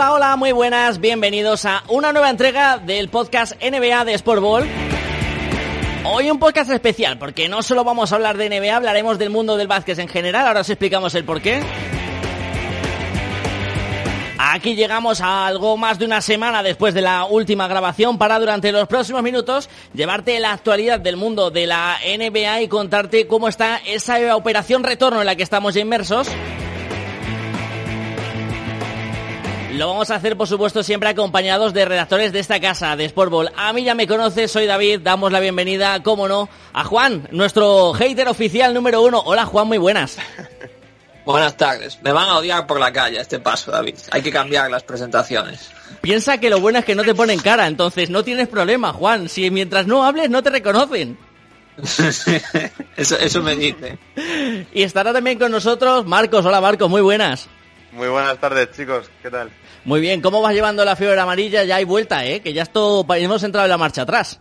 Hola, hola, muy buenas, bienvenidos a una nueva entrega del podcast NBA de Sport Ball. Hoy un podcast especial, porque no solo vamos a hablar de NBA, hablaremos del mundo del básquet en general, ahora os explicamos el porqué. Aquí llegamos a algo más de una semana después de la última grabación para durante los próximos minutos llevarte la actualidad del mundo de la NBA y contarte cómo está esa operación retorno en la que estamos inmersos. Lo vamos a hacer, por supuesto, siempre acompañados de redactores de esta casa, de Sportball. A mí ya me conoces, soy David, damos la bienvenida, cómo no, a Juan, nuestro hater oficial número uno. Hola Juan, muy buenas. Buenas tardes. Me van a odiar por la calle a este paso, David. Hay que cambiar las presentaciones. Piensa que lo bueno es que no te ponen cara, entonces no tienes problema, Juan. Si mientras no hables no te reconocen. eso, eso me dice. Y estará también con nosotros Marcos. Hola Marcos, muy buenas. Muy buenas tardes, chicos. ¿Qué tal? Muy bien, ¿cómo vas llevando la fiebre amarilla? Ya hay vuelta, ¿eh? Que ya esto, hemos entrado en la marcha atrás.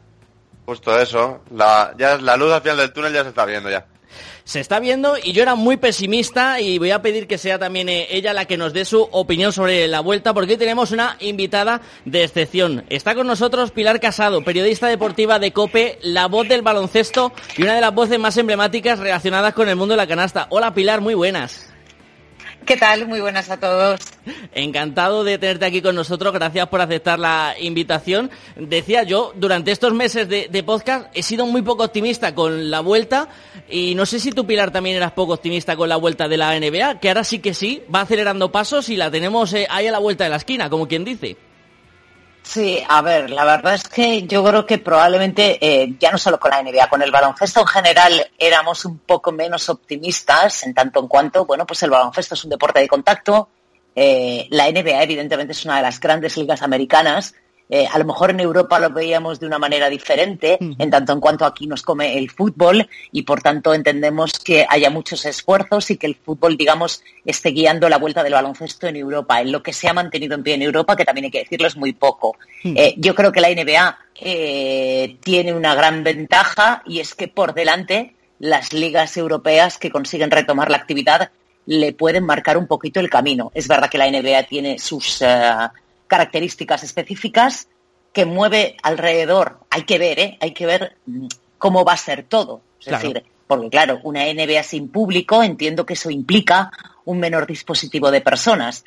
Justo eso. La, ya la luz al final del túnel ya se está viendo ya. Se está viendo y yo era muy pesimista y voy a pedir que sea también eh, ella la que nos dé su opinión sobre la vuelta porque hoy tenemos una invitada de excepción. Está con nosotros Pilar Casado, periodista deportiva de COPE, la voz del baloncesto y una de las voces más emblemáticas relacionadas con el mundo de la canasta. Hola Pilar, muy buenas. ¿Qué tal? Muy buenas a todos. Encantado de tenerte aquí con nosotros. Gracias por aceptar la invitación. Decía yo, durante estos meses de, podcast he sido muy poco optimista con la vuelta y no sé si tú, Pilar, también eras poco optimista con la vuelta de la NBA, que ahora sí que sí, va acelerando pasos y la tenemos eh, ahí a la vuelta de la esquina, como quien dice. Sí, a ver, la verdad es que yo creo que probablemente, eh, ya no solo con la NBA, con el baloncesto en general éramos un poco menos optimistas en tanto en cuanto, bueno, pues el baloncesto es un deporte de contacto, eh, la NBA evidentemente es una de las grandes ligas americanas, eh, a lo mejor en Europa lo veíamos de una manera diferente, en tanto en cuanto aquí nos come el fútbol y por tanto entendemos que haya muchos esfuerzos y que el fútbol, digamos, esté guiando la vuelta del baloncesto en Europa. En lo que se ha mantenido en pie en Europa, que también hay que decirlo, es muy poco. Eh, yo creo que la NBA eh, tiene una gran ventaja y es que por delante las ligas europeas que consiguen retomar la actividad le pueden marcar un poquito el camino. Es verdad que la NBA tiene sus características específicas que mueve alrededor. Hay que ver, ¿eh? Hay que ver mm, cómo va a ser todo. Es decir, porque claro, una NBA sin público, entiendo que eso implica un menor dispositivo de personas.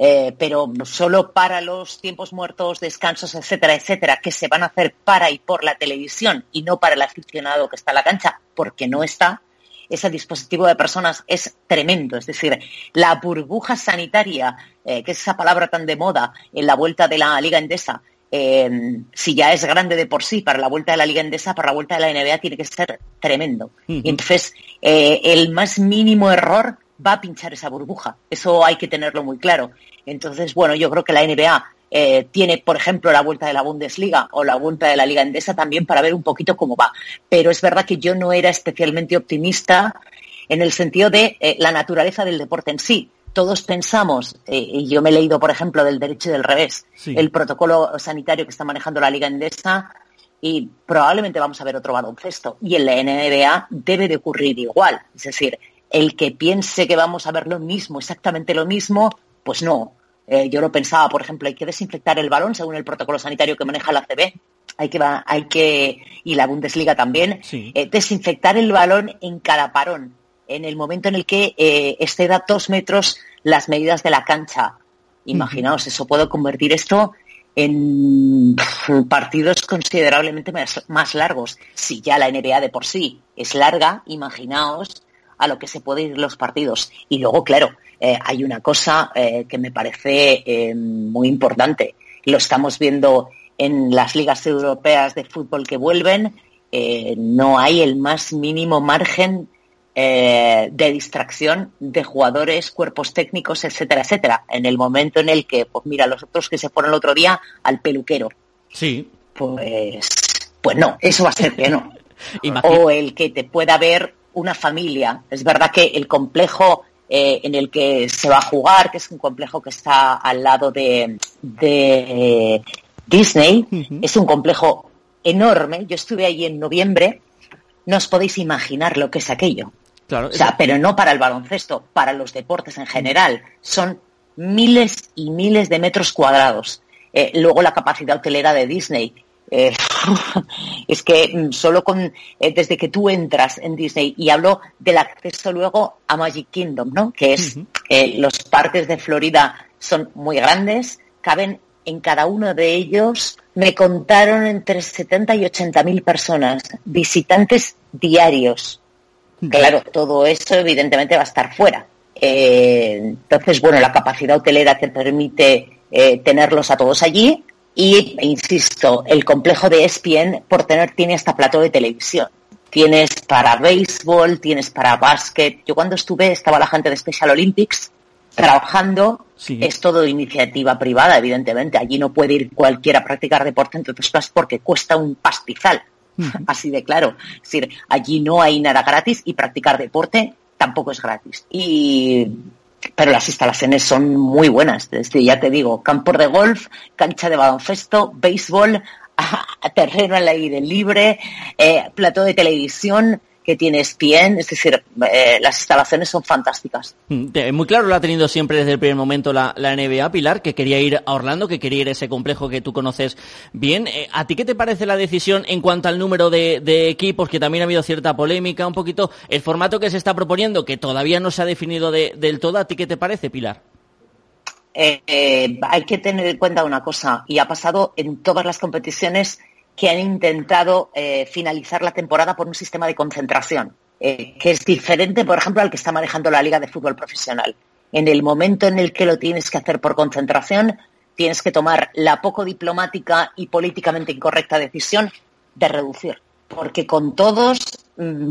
Eh, pero solo para los tiempos muertos, descansos, etcétera, etcétera, que se van a hacer para y por la televisión y no para el aficionado que está en la cancha, porque no está, ese dispositivo de personas es tremendo. Es decir, la burbuja sanitaria, eh, que es esa palabra tan de moda en la vuelta de la Liga Endesa, eh, si ya es grande de por sí para la vuelta de la Liga Endesa, para la vuelta de la NBA tiene que ser tremendo. Entonces, eh, el más mínimo error va a pinchar esa burbuja. Eso hay que tenerlo muy claro. Entonces, bueno, yo creo que la NBA eh, tiene, por ejemplo, la vuelta de la Bundesliga o la vuelta de la Liga Endesa también para ver un poquito cómo va. Pero es verdad que yo no era especialmente optimista en el sentido de eh, la naturaleza del deporte en sí. Todos pensamos, eh, y yo me he leído, por ejemplo, del derecho y del revés, el protocolo sanitario que está manejando la Liga Endesa, y probablemente vamos a ver otro baloncesto. Y en la NBA debe de ocurrir igual. Es decir, el que piense que vamos a ver lo mismo, exactamente lo mismo, pues no. Eh, yo lo pensaba, por ejemplo, hay que desinfectar el balón según el protocolo sanitario que maneja la CB. Hay que, hay que y la Bundesliga también, eh, desinfectar el balón en cada parón, en el momento en el que eh, exceda dos metros las medidas de la cancha. Imaginaos, eso puede convertir esto en partidos considerablemente más, largos. Si ya la NBA de por sí es larga, imaginaos a lo que se pueden ir los partidos. Y luego, claro, eh, hay una cosa eh, que me parece eh, muy importante. Lo estamos viendo en las ligas europeas de fútbol que vuelven. no hay el más mínimo margen de distracción de jugadores, cuerpos técnicos, etcétera, etcétera. En el momento en el que, pues mira, los otros que se fueron el otro día al peluquero. Sí. Pues, pues no, eso va a ser que no. o el que te pueda ver una familia. Es verdad que el complejo eh, en el que se va a jugar, que es un complejo que está al lado de, Disney es un complejo enorme. Yo estuve allí en noviembre. No os podéis imaginar lo que es aquello. Claro, O sea, pero no para el baloncesto, para los deportes en general. Son miles y miles de metros cuadrados. Eh, luego la capacidad hotelera de Disney. Eh, es que mm, solo con eh, desde que tú entras en Disney y hablo del acceso luego a Magic Kingdom, ¿no? Que es eh, los parques de Florida son muy grandes, caben en cada uno de ellos. Me contaron entre 70 y 80 mil personas, visitantes diarios. Claro, todo eso evidentemente va a estar fuera. Eh, entonces, bueno, la capacidad hotelera te permite eh, tenerlos a todos allí y, insisto, el complejo de ESPN por tener tiene hasta plató de televisión. Tienes para béisbol, tienes para básquet. Yo cuando estuve estaba la gente de Special Olympics trabajando. Sí. Es todo iniciativa privada, evidentemente. Allí no puede ir cualquiera a practicar deporte, entre otras cosas, porque cuesta un pastizal. Así de claro. Es decir, allí no hay nada gratis y practicar deporte tampoco es gratis. Y pero las instalaciones son muy buenas. Desde, ya te digo, campo de golf, cancha de baloncesto, béisbol, terreno al aire libre, eh, plató de televisión que tiene ESPN, es decir, eh, las instalaciones son fantásticas. Mm, Muy claro lo ha tenido siempre desde el primer momento la, la NBA, Pilar, que quería ir a Orlando, que quería ir a ese complejo que tú conoces bien. Eh, ¿A ti qué te parece la decisión en cuanto al número de, de equipos, que también ha habido cierta polémica, un poquito el formato que se está proponiendo, que todavía no se ha definido de- del todo? ¿A ti qué te parece, Pilar? Eh, eh, hay que tener en cuenta una cosa, y ha pasado en todas las competiciones que han intentado eh, finalizar la temporada por un sistema de concentración, eh, que es diferente, por ejemplo, al que está manejando la Liga de Fútbol Profesional. En el momento en el que lo tienes que hacer por concentración, tienes que tomar la poco diplomática y políticamente incorrecta decisión de reducir, porque con todos mm,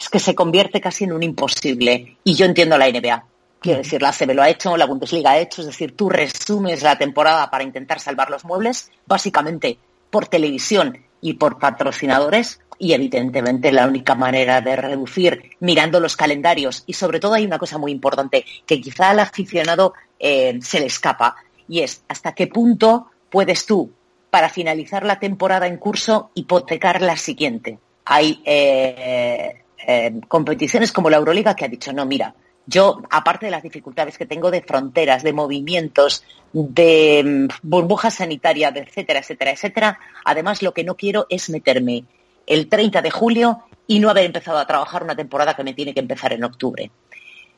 es que se convierte casi en un imposible. Y yo entiendo la NBA. Quiero decir, la ACB lo ha hecho, la Bundesliga ha hecho, es decir, tú resumes la temporada para intentar salvar los muebles, básicamente por televisión y por patrocinadores, y evidentemente la única manera de reducir mirando los calendarios, y sobre todo hay una cosa muy importante que quizá al aficionado eh, se le escapa, y es hasta qué punto puedes tú, para finalizar la temporada en curso, hipotecar la siguiente. Hay eh, eh, competiciones como la Euroliga que ha dicho, no, mira, yo, aparte de las dificultades que tengo de fronteras, de movimientos, de mm, burbuja sanitaria, etcétera, etcétera, etcétera, además lo que no quiero es meterme el 30 de julio y no haber empezado a trabajar una temporada que me tiene que empezar en octubre.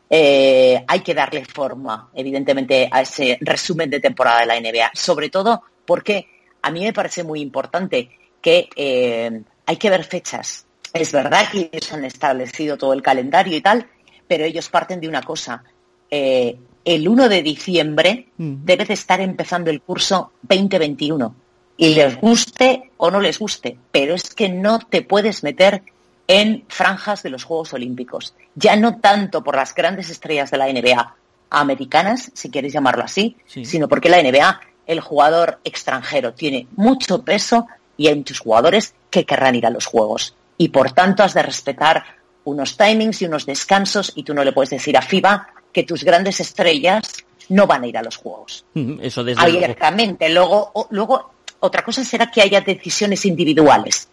Eh, hay que darle forma, evidentemente, a ese resumen de temporada de la NBA, sobre todo porque a mí me parece muy importante que eh, hay que ver fechas. Es verdad que ellos han establecido todo el calendario y tal, pero ellos parten de una cosa. Eh, el 1 de diciembre debe de estar empezando el curso 2021. Y les guste o no les guste, pero es que no te puedes meter en franjas de los Juegos Olímpicos. Ya no tanto por las grandes estrellas de la NBA americanas, si queréis llamarlo así, Sí. sino porque la NBA, el jugador extranjero, tiene mucho peso y hay muchos jugadores que querrán ir a los Juegos. Y por tanto has de respetar unos timings y unos descansos y tú no le puedes decir a FIBA que tus grandes estrellas no van a ir a los Juegos Eso desde abiertamente. Luego, o- luego, otra cosa será que haya decisiones individuales.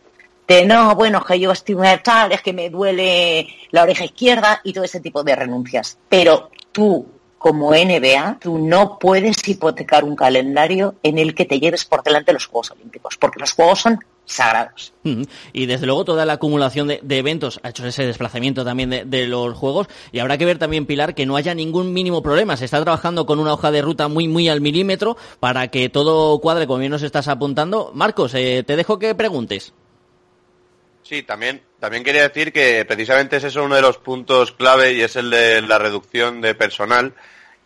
De no, bueno, que yo estoy tal, es que me duele la oreja izquierda y todo ese tipo de renuncias. Pero tú, como NBA, tú no puedes hipotecar un calendario en el que te lleves por delante los Juegos Olímpicos, porque los Juegos son sagrados. Y desde luego toda la acumulación de, de eventos ha hecho ese desplazamiento también de, de los juegos y habrá que ver también, Pilar, que no haya ningún mínimo problema. Se está trabajando con una hoja de ruta muy, muy al milímetro para que todo cuadre como bien nos estás apuntando. Marcos, eh, te dejo que preguntes. Sí, también, también quería decir que precisamente ese es uno de los puntos clave y es el de la reducción de personal.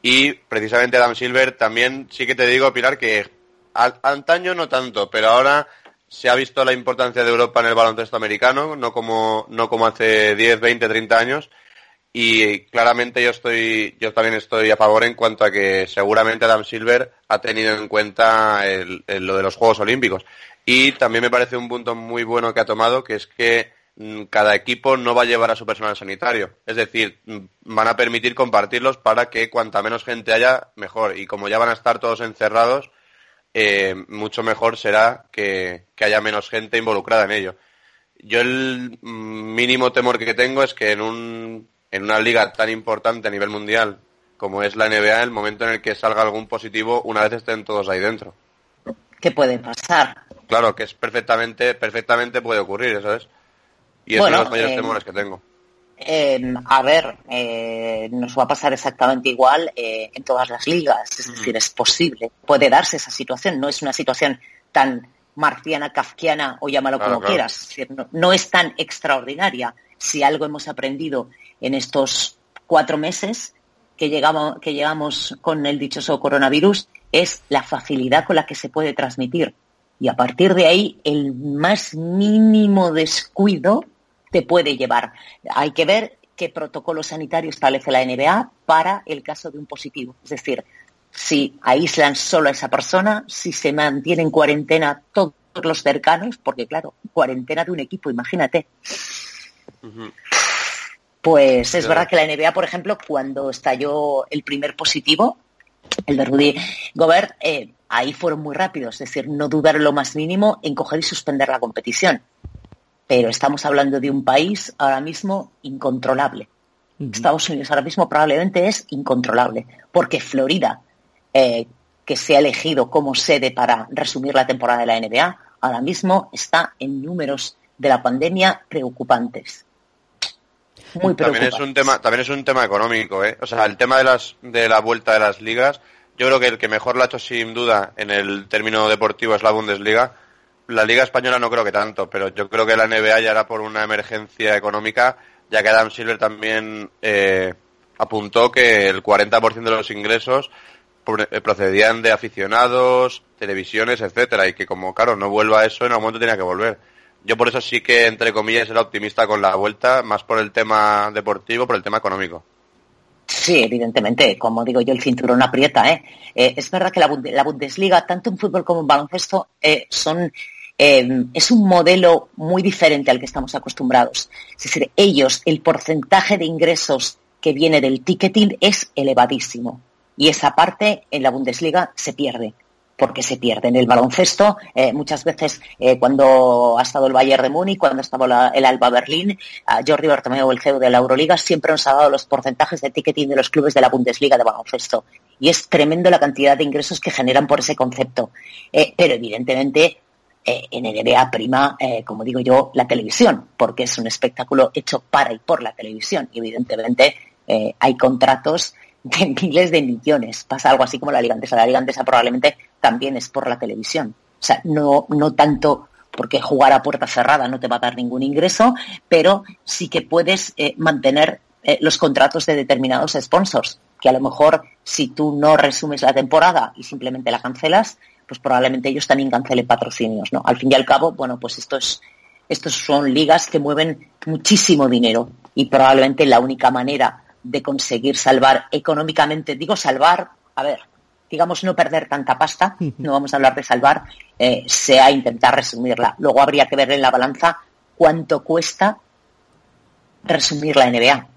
Y precisamente Adam Silver también sí que te digo, Pilar, que al- antaño no tanto, pero ahora se ha visto la importancia de Europa en el baloncesto americano, no como, no como hace 10, 20, 30 años. Y claramente yo estoy, yo también estoy a favor en cuanto a que seguramente Adam Silver ha tenido en cuenta lo de los Juegos Olímpicos. Y también me parece un punto muy bueno que ha tomado, que es que mm, cada equipo no va a llevar a su personal sanitario. Es decir, mm, van a permitir compartirlos para que cuanta menos gente haya, mejor. Y como ya van a estar todos encerrados, eh, mucho mejor será que, haya menos gente involucrada en ello. Yo el mínimo temor que tengo es que en, un, en una liga tan importante a nivel mundial como es la NBA, el momento en el que salga algún positivo, una vez estén todos ahí dentro. ¿Qué puede pasar? Claro, que es perfectamente, perfectamente puede ocurrir, ¿sabes? Y es uno de los mayores eh, temores que tengo. Eh, a ver, eh, nos va a pasar exactamente igual en todas las ligas, es decir, es posible, puede darse esa situación, no es una situación tan marciana, kafkiana o llámalo como quieras, no, es tan extraordinaria. Si algo hemos aprendido en estos cuatro meses que llegamos, que llegamos con el dichoso coronavirus es la facilidad con la que se puede transmitir. Y a partir de ahí, el más mínimo descuido te puede llevar. Hay que ver qué protocolo sanitario establece la NBA para el caso de un positivo. Es decir, si aíslan solo a esa persona, si se mantiene en cuarentena todos los cercanos, porque claro, cuarentena de un equipo, imagínate. Pues es verdad que la NBA, por ejemplo, cuando estalló el primer positivo, el de Rudy Gobert, eh, ahí fueron muy rápidos, es decir, no dudar lo más mínimo en coger y suspender la competición. Pero estamos hablando de un país ahora mismo incontrolable. Estados Unidos ahora mismo probablemente es incontrolable, porque Florida, eh, que se ha elegido como sede para resumir la temporada de la NBA, ahora mismo está en números de la pandemia preocupantes. Muy También es un tema, también es un tema económico, ¿eh? O sea, el tema de las de la vuelta de las ligas, yo creo que el que mejor lo ha hecho sin duda en el término deportivo es la Bundesliga. La Liga Española no creo que tanto, pero yo creo que la NBA ya era por una emergencia económica, ya que Adam Silver también eh, apuntó que el 40% de los ingresos eh, procedían de aficionados, televisiones, etcétera, y que como, claro, no vuelva eso, en algún momento tenía que volver. Yo por eso sí que, entre comillas, era optimista con la vuelta, más por el tema deportivo, por el tema económico. Sí, evidentemente, como digo yo, el cinturón aprieta. ¿eh? eh es verdad que la, Bundesliga, tanto en fútbol como en baloncesto, eh, son, eh, es un modelo muy diferente al que estamos acostumbrados. Es decir, ellos, el porcentaje de ingresos que viene del ticketing es elevadísimo. Y esa parte en la Bundesliga se pierde porque se pierde. En el baloncesto, eh, muchas veces eh, cuando ha estado el Bayern de Múnich, cuando estaba el Alba Berlín, a Jordi Bartomeu, el CEO de la Euroliga, siempre nos ha dado los porcentajes de ticketing de los clubes de la Bundesliga de baloncesto. Y es tremendo la cantidad de ingresos que generan por ese concepto. Eh, pero evidentemente en NBA prima, como digo yo, la televisión, porque es un espectáculo hecho para y por la televisión. Y evidentemente hay contratos de miles de millones. Pasa algo así como la Liga Andesa. La Liga Andesa probablemente también es por la televisión. O sea, no, no tanto porque jugar a puerta cerrada no te va a dar ningún ingreso, pero sí que puedes eh, mantener eh, los contratos de determinados sponsors, que a lo mejor si tú no resumes la temporada y simplemente la cancelas, pues probablemente ellos también cancelen patrocinios, ¿no? Al fin y al cabo, bueno, pues esto es, estos son ligas que mueven muchísimo dinero y probablemente la única manera de conseguir salvar económicamente, digo salvar, a ver, digamos no perder tanta pasta, no vamos a hablar de salvar, eh, sea intentar resumirla. Luego habría que ver en la balanza cuánto cuesta resumir la NBA.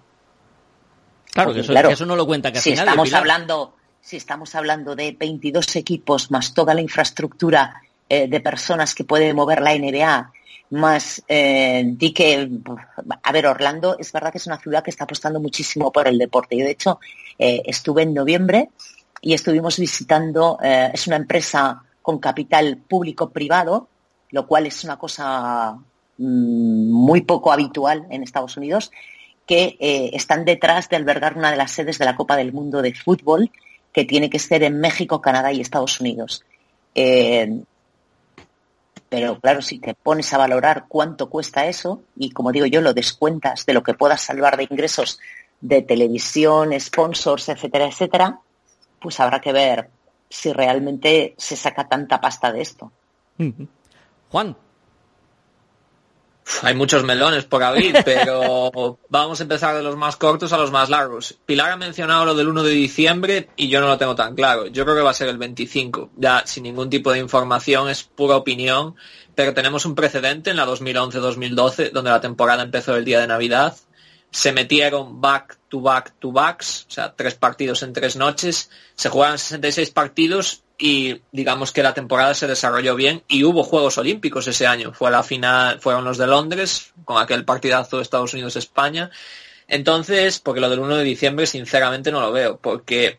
Claro, que eso, no lo cuenta casi si estamos hablando Si estamos hablando de 22 equipos más toda la infraestructura eh, de personas que puede mover la NBA más eh, di que, a ver, Orlando es verdad que es una ciudad que está apostando muchísimo por el deporte. Yo, de hecho, eh, estuve en noviembre y estuvimos visitando, eh, es una empresa con capital público-privado, lo cual es una cosa mm, muy poco habitual en Estados Unidos, que están detrás de albergar una de las sedes de la Copa del Mundo de Fútbol, que tiene que ser en México, Canadá y Estados Unidos. Eh, pero claro, si te pones a valorar cuánto cuesta eso, y como digo yo, lo descuentas de lo que puedas salvar de ingresos de televisión, sponsors, etcétera, etcétera, pues habrá que ver si realmente se saca tanta pasta de esto. Juan. Hay muchos melones por abrir, pero vamos a empezar de los más cortos a los más largos. Pilar ha mencionado lo del 1 de diciembre y yo no lo tengo tan claro. Yo creo que va a ser el 25. Ya sin ningún tipo de información, es pura opinión, pero tenemos un precedente en la 2011-2012, donde la temporada empezó el día de Navidad. Se metieron back to back to backs, o sea, tres partidos en tres noches. Se jugaron 66 partidos y digamos que la temporada se desarrolló bien y hubo Juegos Olímpicos ese año. Fue la final, fueron los de Londres, con aquel partidazo de Estados Unidos-España. Entonces, porque lo del 1 de diciembre sinceramente no lo veo, porque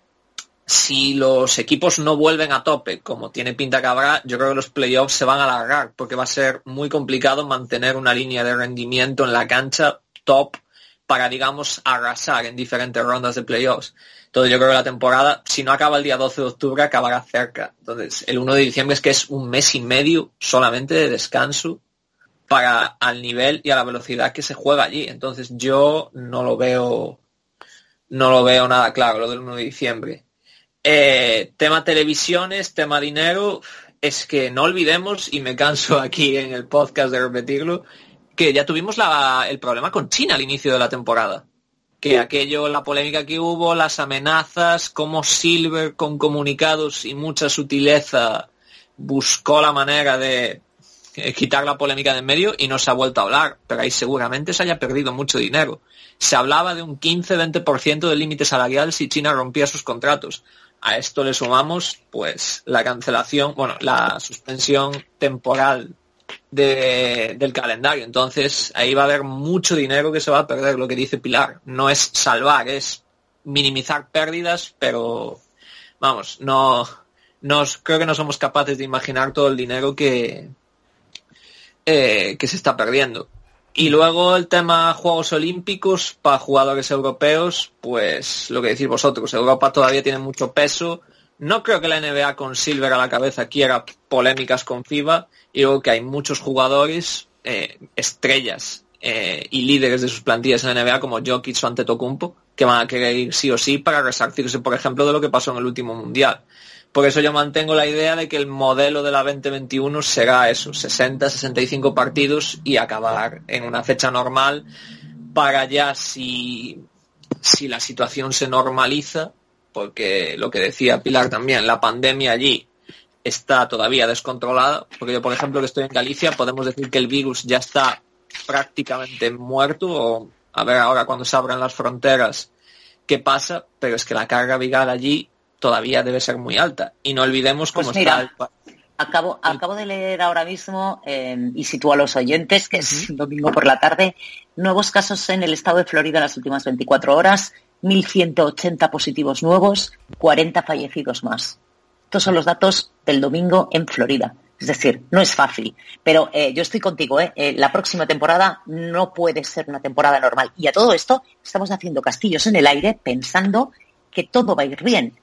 si los equipos no vuelven a tope, como tiene pinta que habrá, yo creo que los playoffs se van a alargar, porque va a ser muy complicado mantener una línea de rendimiento en la cancha top para, digamos, arrasar en diferentes rondas de playoffs. Entonces yo creo que la temporada, si no acaba el día 12 de octubre, acabará cerca. Entonces el 1 de diciembre es que es un mes y medio solamente de descanso para al nivel y a la velocidad que se juega allí. Entonces yo no lo veo, no lo veo nada claro lo del 1 de diciembre. Eh, tema televisiones, tema dinero, es que no olvidemos, y me canso aquí en el podcast de repetirlo, que ya tuvimos el problema con China al inicio de la temporada. Que aquello, la polémica que hubo, las amenazas, como Silver con comunicados y mucha sutileza buscó la manera de eh, quitar la polémica de en medio y no se ha vuelto a hablar, pero ahí seguramente se haya perdido mucho dinero. Se hablaba de un 15-20% del límite salarial si China rompía sus contratos. A esto le sumamos pues la cancelación, bueno, la suspensión temporal del calendario. Entonces ahí va a haber mucho dinero que se va a perder, lo que dice Pilar. No es salvar, es minimizar pérdidas, pero vamos, no, no creo que no somos capaces de imaginar todo el dinero que, eh, que se está perdiendo. Y luego el tema Juegos Olímpicos para jugadores europeos, pues lo que decís vosotros, Europa todavía tiene mucho peso. No creo que la NBA con Silver a la cabeza quiera polémicas con FIBA y luego que hay muchos jugadores, eh, estrellas eh, y líderes de sus plantillas en la NBA como Jokic o Antetokounmpo que van a querer ir sí o sí para resarcirse, por ejemplo, de lo que pasó en el último mundial. Por eso yo mantengo la idea de que el modelo de la 2021 será eso, 60, 65 partidos y acabar en una fecha normal para ya si, si la situación se normaliza, porque lo que decía Pilar también, la pandemia allí está todavía descontrolada, porque yo por ejemplo que estoy en Galicia podemos decir que el virus ya está prácticamente muerto, o a ver ahora cuando se abran las fronteras qué pasa, pero es que la carga viral allí todavía debe ser muy alta. Y no olvidemos cómo pues está Acabo, acabo de leer ahora mismo em, y sitúo a los oyentes, que es domingo por la tarde, nuevos casos en el estado de Florida en las últimas 24 horas, 1.180 positivos nuevos, 40 fallecidos más. Estos son los datos del domingo en Florida. Es decir, no es fácil, pero eh, yo estoy contigo. ¿eh? ¿eh? la próxima temporada no puede ser una temporada normal. Y a todo esto estamos haciendo castillos en el aire pensando que todo va a ir bien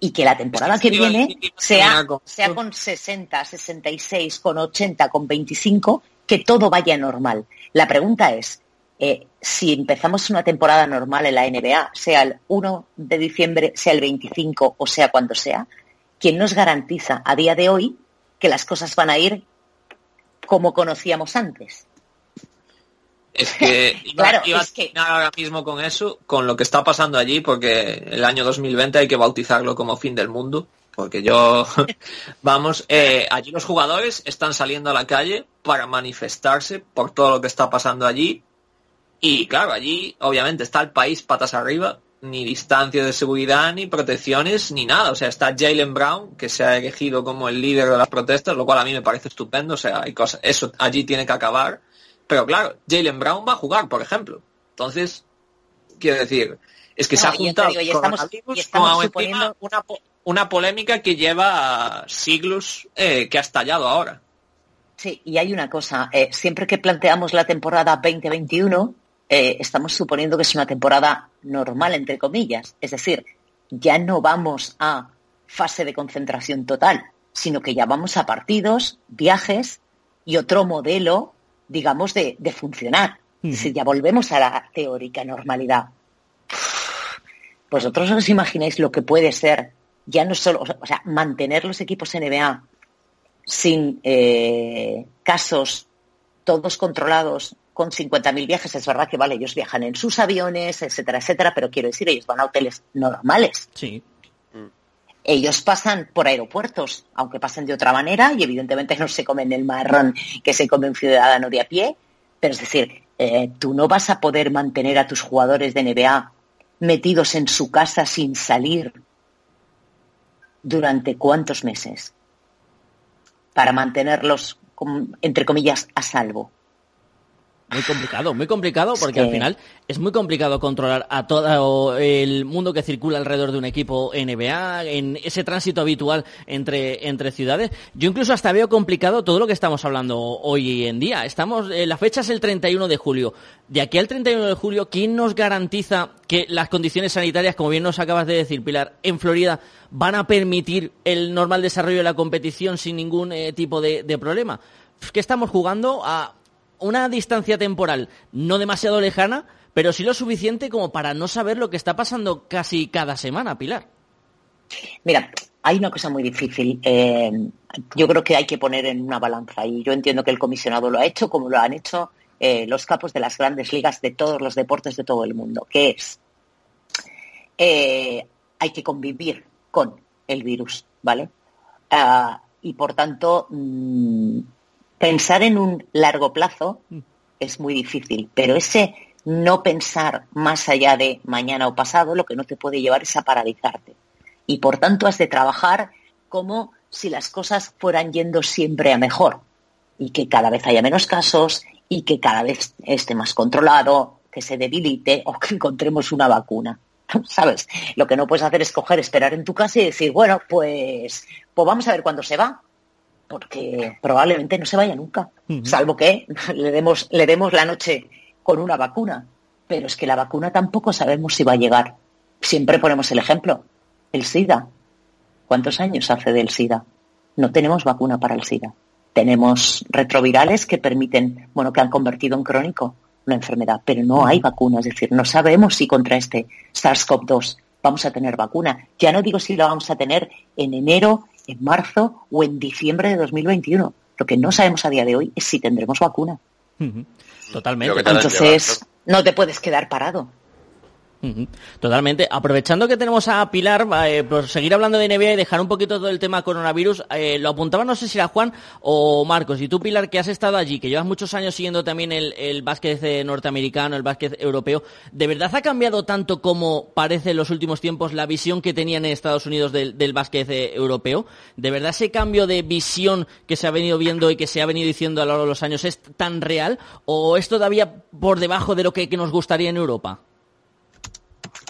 y que la temporada que viene sea, sea con 60, 66, con 80, con 25, que todo vaya normal. La pregunta es, eh, si empezamos una temporada normal en la NBA, sea el 1 de diciembre, sea el 25 o sea cuando sea, ¿quién nos garantiza a día de hoy que las cosas van a ir como conocíamos antes? Es que claro, iba es que... ahora mismo con eso, con lo que está pasando allí, porque el año 2020 hay que bautizarlo como fin del mundo, porque yo, vamos, eh, allí los jugadores están saliendo a la calle para manifestarse por todo lo que está pasando allí. Y claro, allí obviamente está el país patas arriba, ni distancia de seguridad, ni protecciones, ni nada. O sea, está Jalen Brown, que se ha elegido como el líder de las protestas, lo cual a mí me parece estupendo. O sea, hay cosas, eso allí tiene que acabar pero claro, Jalen Brown va a jugar, por ejemplo. Entonces, quiero decir, es que se ha juntado una, polémica que lleva siglos eh, que ha estallado ahora. Sí, y hay una cosa, eh, siempre que planteamos la temporada 2021, eh, estamos suponiendo que es una temporada normal, entre comillas. Es decir, ya no vamos a fase de concentración total, sino que ya vamos a partidos, viajes y otro modelo digamos, de, funcionar. Si ya volvemos a la teórica normalidad. Vosotros os imagináis lo que puede ser, ya no solo, o sea, mantener los equipos NBA sin eh, casos todos controlados con 50.000 viajes. Es verdad que, vale, ellos viajan en sus aviones, etcétera, etcétera, pero quiero decir, ellos van a hoteles normales. Sí ellos pasan por aeropuertos, aunque pasen de otra manera, y evidentemente no se comen el marrón que se come un ciudadano de a pie, pero es decir, eh, tú no vas a poder mantener a tus jugadores de NBA metidos en su casa sin salir ¿Durante cuántos meses? Para mantenerlos, entre comillas, a salvo. Muy complicado, muy complicado, porque al final es muy complicado controlar a todo el mundo que circula alrededor de un equipo NBA, en ese tránsito habitual entre, entre ciudades. Yo incluso hasta veo complicado todo lo que estamos hablando hoy en día. Estamos, eh, la fecha es el 31 de julio. De aquí al 31 de julio, ¿quién nos garantiza que las condiciones sanitarias, como bien nos acabas de decir, Pilar, en Florida van a permitir el normal desarrollo de la competición sin ningún eh, tipo de, de problema? que estamos jugando a una distancia temporal no demasiado lejana, pero sí lo suficiente como para no saber lo que está pasando casi cada semana, Pilar. Mira, hay una cosa muy difícil. Eh, yo creo que hay que poner en una balanza y yo entiendo que el comisionado lo ha hecho como lo han hecho eh, los capos de las grandes ligas de todos los deportes de todo el mundo, que es eh, hay que convivir con el virus, ¿vale? Ah, y por tanto, mm, pensar en un largo plazo mm. es muy difícil, pero ese no pensar más allá de mañana o pasado lo que no te puede llevar es a paralizarte. Y por tanto has de trabajar como si las cosas fueran yendo siempre a mejor y que cada vez haya menos casos y que cada vez esté más controlado, que se debilite o que encontremos una vacuna. ¿Sabes? Lo que no puedes hacer es coger, esperar en tu casa y decir, bueno, pues, pues vamos a ver cuándo se va porque probablemente no se vaya nunca, salvo que le demos, le demos la noche con una vacuna. Pero es que la vacuna tampoco sabemos si va a llegar. Siempre ponemos el ejemplo, el SIDA. ¿Cuántos años hace del SIDA? No tenemos vacuna para el SIDA. Tenemos retrovirales que permiten, bueno, que han convertido en crónico una enfermedad, pero no hay vacuna, es decir, no sabemos si contra este SARS-CoV-2 vamos a tener vacuna. Ya no digo si lo vamos a tener en enero en marzo o en diciembre de 2021. Lo que no sabemos a día de hoy es si tendremos vacuna. Totalmente. Entonces, no te puedes quedar parado. Totalmente. Aprovechando que tenemos a Pilar, eh, por seguir hablando de NBA y dejar un poquito todo el tema coronavirus, eh, lo apuntaba no sé si era Juan o Marcos. Y tú, Pilar, que has estado allí, que llevas muchos años siguiendo también el, básquet eh, norteamericano, el básquet europeo, ¿de verdad ha cambiado tanto como parece en los últimos tiempos la visión que tenían en Estados Unidos del, del básquet europeo? ¿De verdad ese cambio de visión que se ha venido viendo y que se ha venido diciendo a lo largo de los años es tan real o es todavía por debajo de lo que nos gustaría en Europa?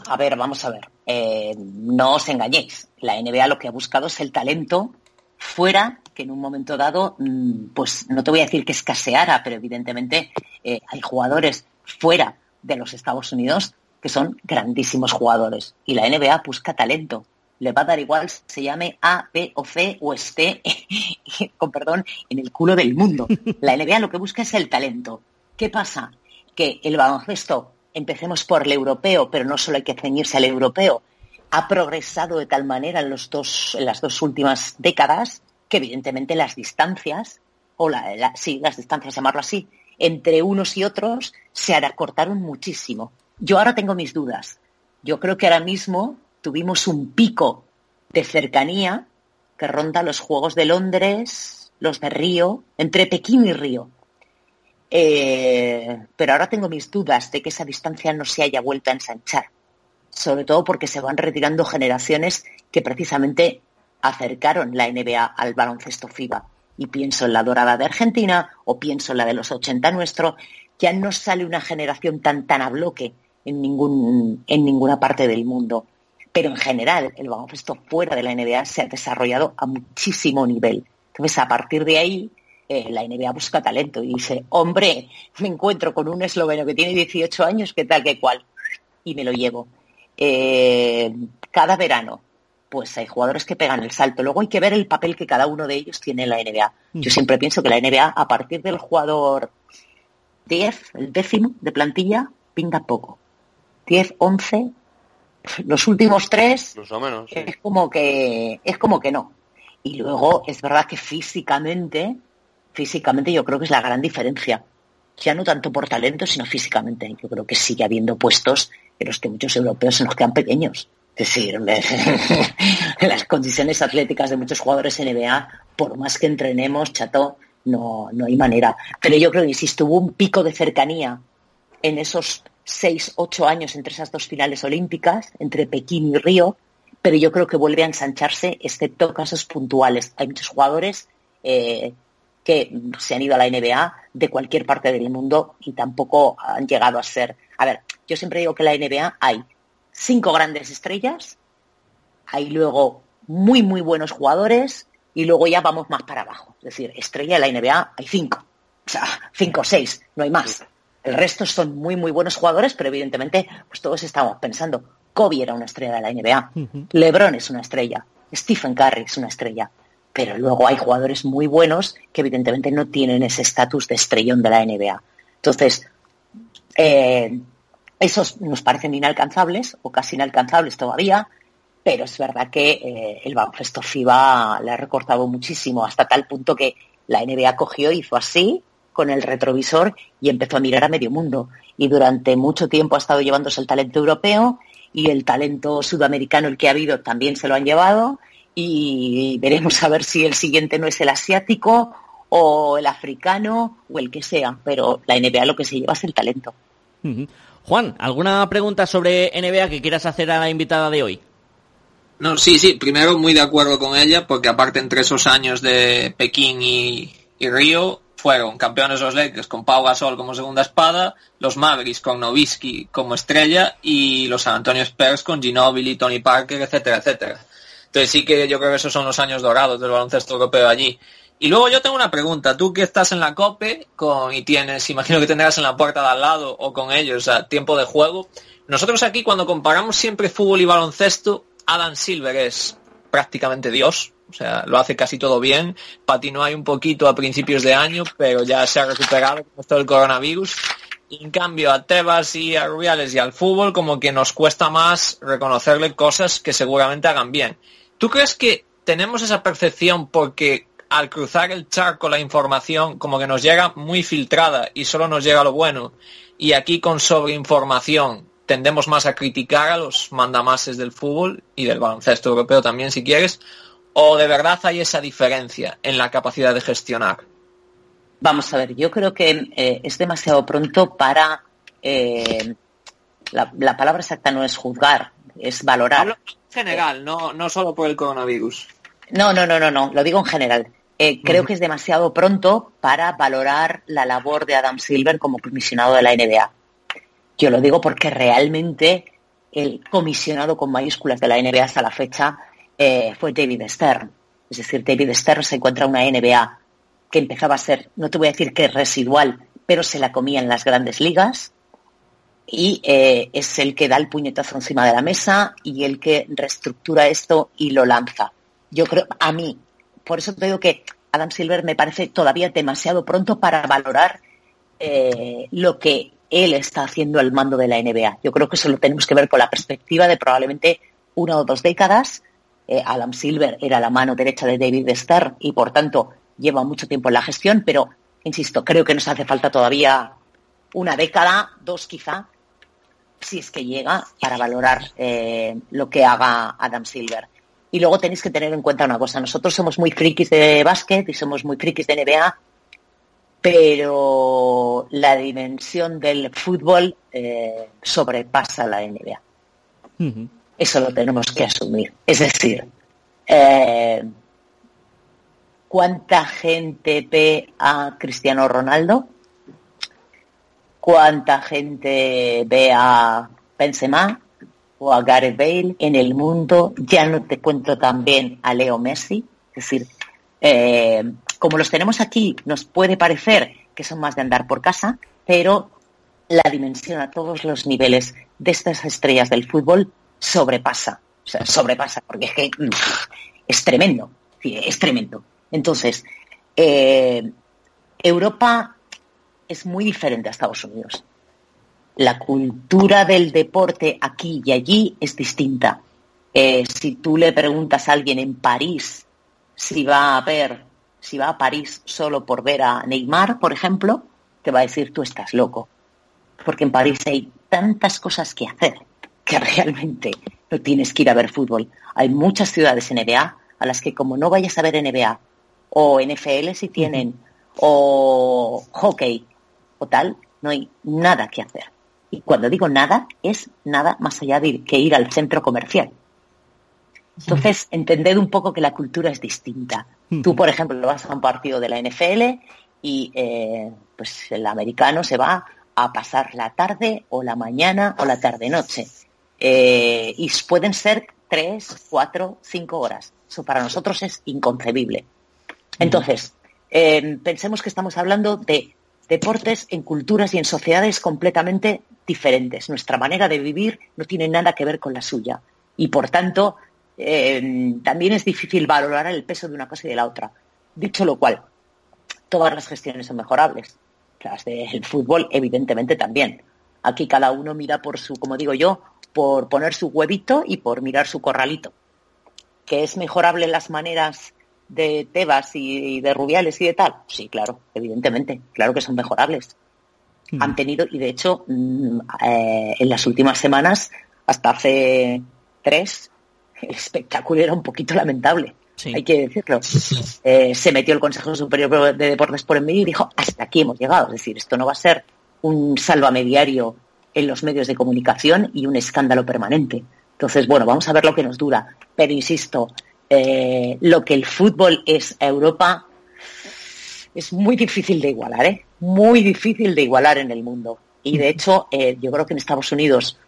A ver, vamos a ver. Eh, no os engañéis. La NBA lo que ha buscado es el talento fuera que en un momento dado, mm, pues no te voy a decir que escaseara, pero evidentemente eh, hay jugadores fuera de los Estados Unidos que son grandísimos jugadores. Y la NBA busca talento. Le va a dar igual se llame A, B o C o esté, con perdón, en el culo del mundo. La NBA lo que busca es el talento. ¿Qué pasa? Que el baloncesto empecemos por el europeo, pero no solo hay que ceñirse al europeo, ha progresado de tal manera en, las dos últimas décadas que evidentemente las distancias, o las distancias, llamarlo así, entre unos y otros se acortaron muchísimo. Yo ahora tengo mis dudas. Yo creo que ahora mismo tuvimos un pico de cercanía que ronda los Juegos de Londres, los de Río, entre Pekín y Río. Eh, pero ahora tengo mis dudas de que esa distancia no se haya vuelto a ensanchar, sobre todo porque se van retirando generaciones que precisamente acercaron la NBA al baloncesto FIBA. Y pienso en la dorada de Argentina o pienso en la de los 80 nuestro, ya no sale una generación tan tan a bloque en, ningún, en ninguna parte del mundo. Pero en general, el baloncesto fuera de la NBA se ha desarrollado a muchísimo nivel. Entonces, a partir de ahí, eh, la NBA busca talento y dice, hombre, me encuentro con un esloveno que tiene 18 años, ¿qué tal, qué cual? Y me lo llevo. Eh, cada verano, pues hay jugadores que pegan el salto. Luego hay que ver el papel que cada uno de ellos tiene en la NBA. Yo siempre pienso que la NBA, a partir del jugador 10, el décimo de plantilla, pinta poco. 10, 11, los últimos tres, es como que es como que no. Y luego es verdad que físicamente físicamente yo creo que es la gran diferencia. Ya no tanto por talento, sino físicamente. Yo creo que sigue habiendo puestos en los que muchos europeos se nos quedan pequeños. Es decir, las condiciones atléticas de muchos jugadores NBA, por más que entrenemos, chato, no, no hay manera. Pero yo creo que, insisto, hubo un pico de cercanía en esos seis, ocho años entre esas dos finales olímpicas, entre Pekín y Río, pero yo creo que vuelve a ensancharse, excepto casos puntuales. Hay muchos jugadores eh, que se han ido a la NBA de cualquier parte del mundo y tampoco han llegado a ser. A ver, yo siempre digo que en la NBA hay cinco grandes estrellas, hay luego muy, muy buenos jugadores y luego ya vamos más para abajo. Es decir, estrella de la NBA hay cinco. O sea, cinco o seis, no hay más. El resto son muy, muy buenos jugadores, pero evidentemente, pues todos estamos pensando, Kobe era una estrella de la NBA, LeBron es una estrella, Stephen Curry es una estrella, pero luego hay jugadores muy buenos que evidentemente no tienen ese estatus de estrellón de la NBA. Entonces, eh, esos nos parecen inalcanzables o casi inalcanzables todavía, pero es verdad que eh, el baloncesto FIBA le ha recortado muchísimo hasta tal punto que la NBA cogió, hizo así con el retrovisor y empezó a mirar a medio mundo. Y durante mucho tiempo ha estado llevándose el talento europeo y el talento sudamericano, el que ha habido, también se lo han llevado. Y veremos a ver si el siguiente no es el asiático o el africano o el que sea. Pero la NBA lo que se lleva es el talento. Juan, ¿alguna pregunta sobre NBA que quieras hacer a la invitada de hoy? No, sí, sí, primero muy de acuerdo con ella, porque aparte entre esos años de Pekín y, Río, fueron campeones los Lakers con Pau Gasol como segunda espada, los Mavericks con Nowitzki como estrella y los San Antonio Spurs con Ginobili, Tony Parker, etcétera, etcétera. Entonces sí que yo creo que esos son los años dorados del baloncesto europeo allí. Y luego yo tengo una pregunta. Tú que estás en la COPE y tienes, imagino que tendrás en la puerta de al lado o con ellos a tiempo de juego. Nosotros aquí cuando comparamos siempre fútbol y baloncesto, Adam Silver es prácticamente Dios. O sea, lo hace casi todo bien. Patinó ahí un poquito a principios de año, pero ya se ha recuperado con esto del coronavirus. En cambio a Tebas y a Rubiales y al fútbol como que nos cuesta más reconocerle cosas que seguramente hagan bien. ¿Tú crees que tenemos esa percepción porque al cruzar el charco la información como que nos llega muy filtrada y solo nos llega lo bueno. Y aquí con sobreinformación tendemos más a criticar a los mandamases del fútbol y del baloncesto europeo también si quieres. ¿O de verdad hay esa diferencia en la capacidad de gestionar? Vamos a ver, yo creo que eh, es demasiado pronto para... Eh, la, palabra exacta no es juzgar, es valorar. en general, no, no solo por el coronavirus. No, no, no, no, no, lo digo en general. Eh, creo que es demasiado pronto para valorar la labor de Adam Silver como comisionado de la NBA. Yo lo digo porque realmente el comisionado con mayúsculas de la NBA hasta la fecha eh, fue David Stern. Es decir, David Stern se encuentra en una NBA que empezaba a ser, no te voy a decir que residual, pero se la comía en las grandes ligas y eh, es el que da el puñetazo encima de la mesa y el que reestructura esto y lo lanza. Yo creo, a mí, por eso te digo que Adam Silver me parece todavía demasiado pronto para valorar eh, lo que él está haciendo al mando de la NBA. Yo creo que eso lo tenemos que ver con la perspectiva de probablemente una o dos décadas. Eh, Adam Silver era la mano derecha de David Stern y por tanto lleva mucho tiempo en la gestión, pero insisto, creo que nos hace falta todavía una década, dos quizá, si es que llega, para valorar eh, lo que haga Adam Silver. Y luego tenéis que tener en cuenta una cosa, nosotros somos muy frikis de básquet y somos muy frikis de NBA, pero la dimensión del fútbol eh, sobrepasa la NBA. Eso lo tenemos que asumir. Es decir, eh, ¿cuánta gente ve a Cristiano Ronaldo? ¿Cuánta gente ve a Benzema? o a Gareth Bale en el mundo, ya no te cuento también a Leo Messi, es decir, eh, como los tenemos aquí, nos puede parecer que son más de andar por casa, pero la dimensión a todos los niveles de estas estrellas del fútbol sobrepasa, o sea, sobrepasa, porque es que mm, es tremendo, es tremendo. Entonces, eh, Europa es muy diferente a Estados Unidos la cultura del deporte aquí y allí es distinta. Eh, si tú le preguntas a alguien en París si va a ver, si va a París solo por ver a Neymar, por ejemplo, te va a decir tú estás loco. Porque en París hay tantas cosas que hacer que realmente no tienes que ir a ver fútbol. Hay muchas ciudades NBA a las que como no vayas a ver NBA o NFL si tienen o hockey o tal, no hay nada que hacer. Y cuando digo nada, es nada más allá de que ir al centro comercial. Entonces, entended un poco que la cultura es distinta. Tú, por ejemplo, vas a un partido de la NFL y eh, pues el americano se va a pasar la tarde o la mañana o la tarde-noche. Eh, y pueden ser tres, cuatro, cinco horas. Eso para nosotros es inconcebible. Entonces, eh, pensemos que estamos hablando de deportes en culturas y en sociedades completamente diferentes. Nuestra manera de vivir no tiene nada que ver con la suya. Y por tanto, eh, también es difícil valorar el peso de una cosa y de la otra. Dicho lo cual, todas las gestiones son mejorables. Las del fútbol, evidentemente, también. Aquí cada uno mira por su, como digo yo, por poner su huevito y por mirar su corralito. ¿Que es mejorable las maneras de Tebas y de Rubiales y de tal? Sí, claro, evidentemente, claro que son mejorables. Mm. Han tenido, y de hecho, mm, eh, en las últimas semanas, hasta hace tres, el espectáculo era un poquito lamentable. Hay que decirlo. Eh, se metió el Consejo Superior de Deportes por en medio y dijo, hasta aquí hemos llegado. Es decir, esto no va a ser un salvamediario en los medios de comunicación y un escándalo permanente. Entonces, bueno, vamos a ver lo que nos dura. Pero insisto, eh, lo que el fútbol es a Europa es muy difícil de igualar, ¿eh? Muy difícil de igualar en el mundo. Y de hecho, eh, yo creo que en Estados Unidos